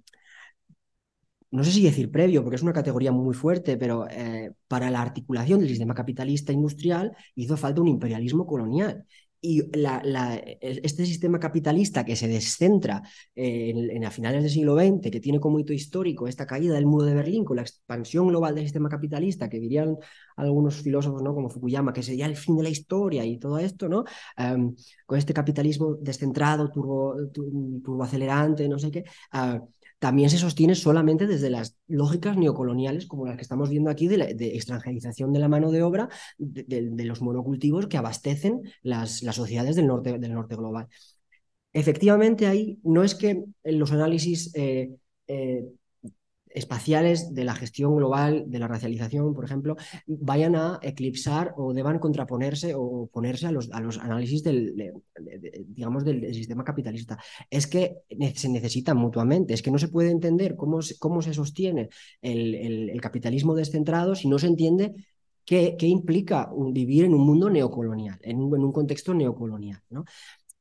no sé si decir previo, porque es una categoría muy fuerte, pero eh, para la articulación del sistema capitalista industrial hizo falta un imperialismo colonial y la, la, este sistema capitalista que se descentra eh, en, en, a finales del siglo XX, que tiene como hito histórico esta caída del muro de Berlín con la expansión global del sistema capitalista, que dirían algunos filósofos ¿no? como Fukuyama, que sería el fin de la historia y todo esto, ¿no? Um, con este capitalismo descentrado, turbo, turboacelerante, no sé qué, uh, también se sostiene solamente desde las lógicas neocoloniales, como las que estamos viendo aquí, de, de extranjerización de la mano de obra, de, los monocultivos que abastecen las, las, sociedades del norte, del norte global. Efectivamente, ahí no es que los análisis eh, eh, espaciales de la gestión global de la racialización, por ejemplo, vayan a eclipsar o deban contraponerse o ponerse a los, a los análisis del, de, de, digamos, del, sistema capitalista. Es que se necesitan mutuamente, es que no se puede entender cómo, cómo se sostiene el, el, capitalismo descentrado si no se entiende qué, qué implica vivir en un mundo neocolonial, en un, en un contexto neocolonial. ¿no?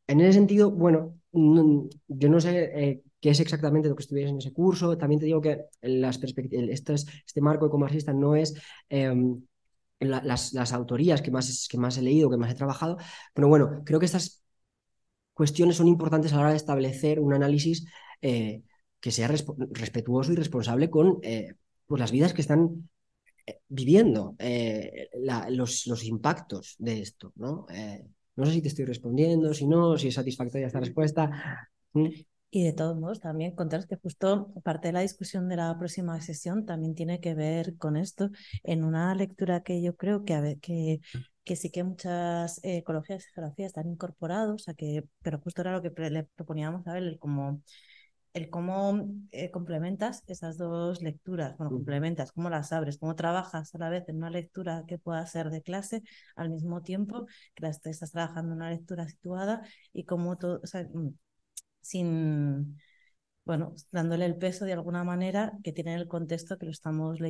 En ese sentido, bueno, no, yo no sé eh, qué es exactamente lo que estudiáis en ese curso. También te digo que las este, este marco ecomarxista no es eh, la, las, las, autorías que más, que más he leído, que más he trabajado, pero bueno, creo que estas cuestiones son importantes a la hora de establecer un análisis eh, que sea respetuoso y responsable con eh, pues las vidas que están eh, viviendo, la, los, los, impactos de esto, ¿no? no sé si te estoy respondiendo, si no, si es satisfactoria esta respuesta. ¿Mm? Y de todos modos, también contaros que justo parte de la discusión de la próxima sesión también tiene que ver con esto, en una lectura que yo creo que, a ver, que, que sí que muchas eh, ecologías y geografías están incorporados, a que, pero justo era lo que le proponíamos a ver, el como el cómo eh, complementas esas dos lecturas, bueno, complementas, cómo las abres, cómo trabajas a la vez en una lectura que pueda ser de clase al mismo tiempo que estás trabajando en una lectura situada y cómo todo, o sea, sin, bueno, dándole el peso de alguna manera que tiene el contexto que lo estamos leyendo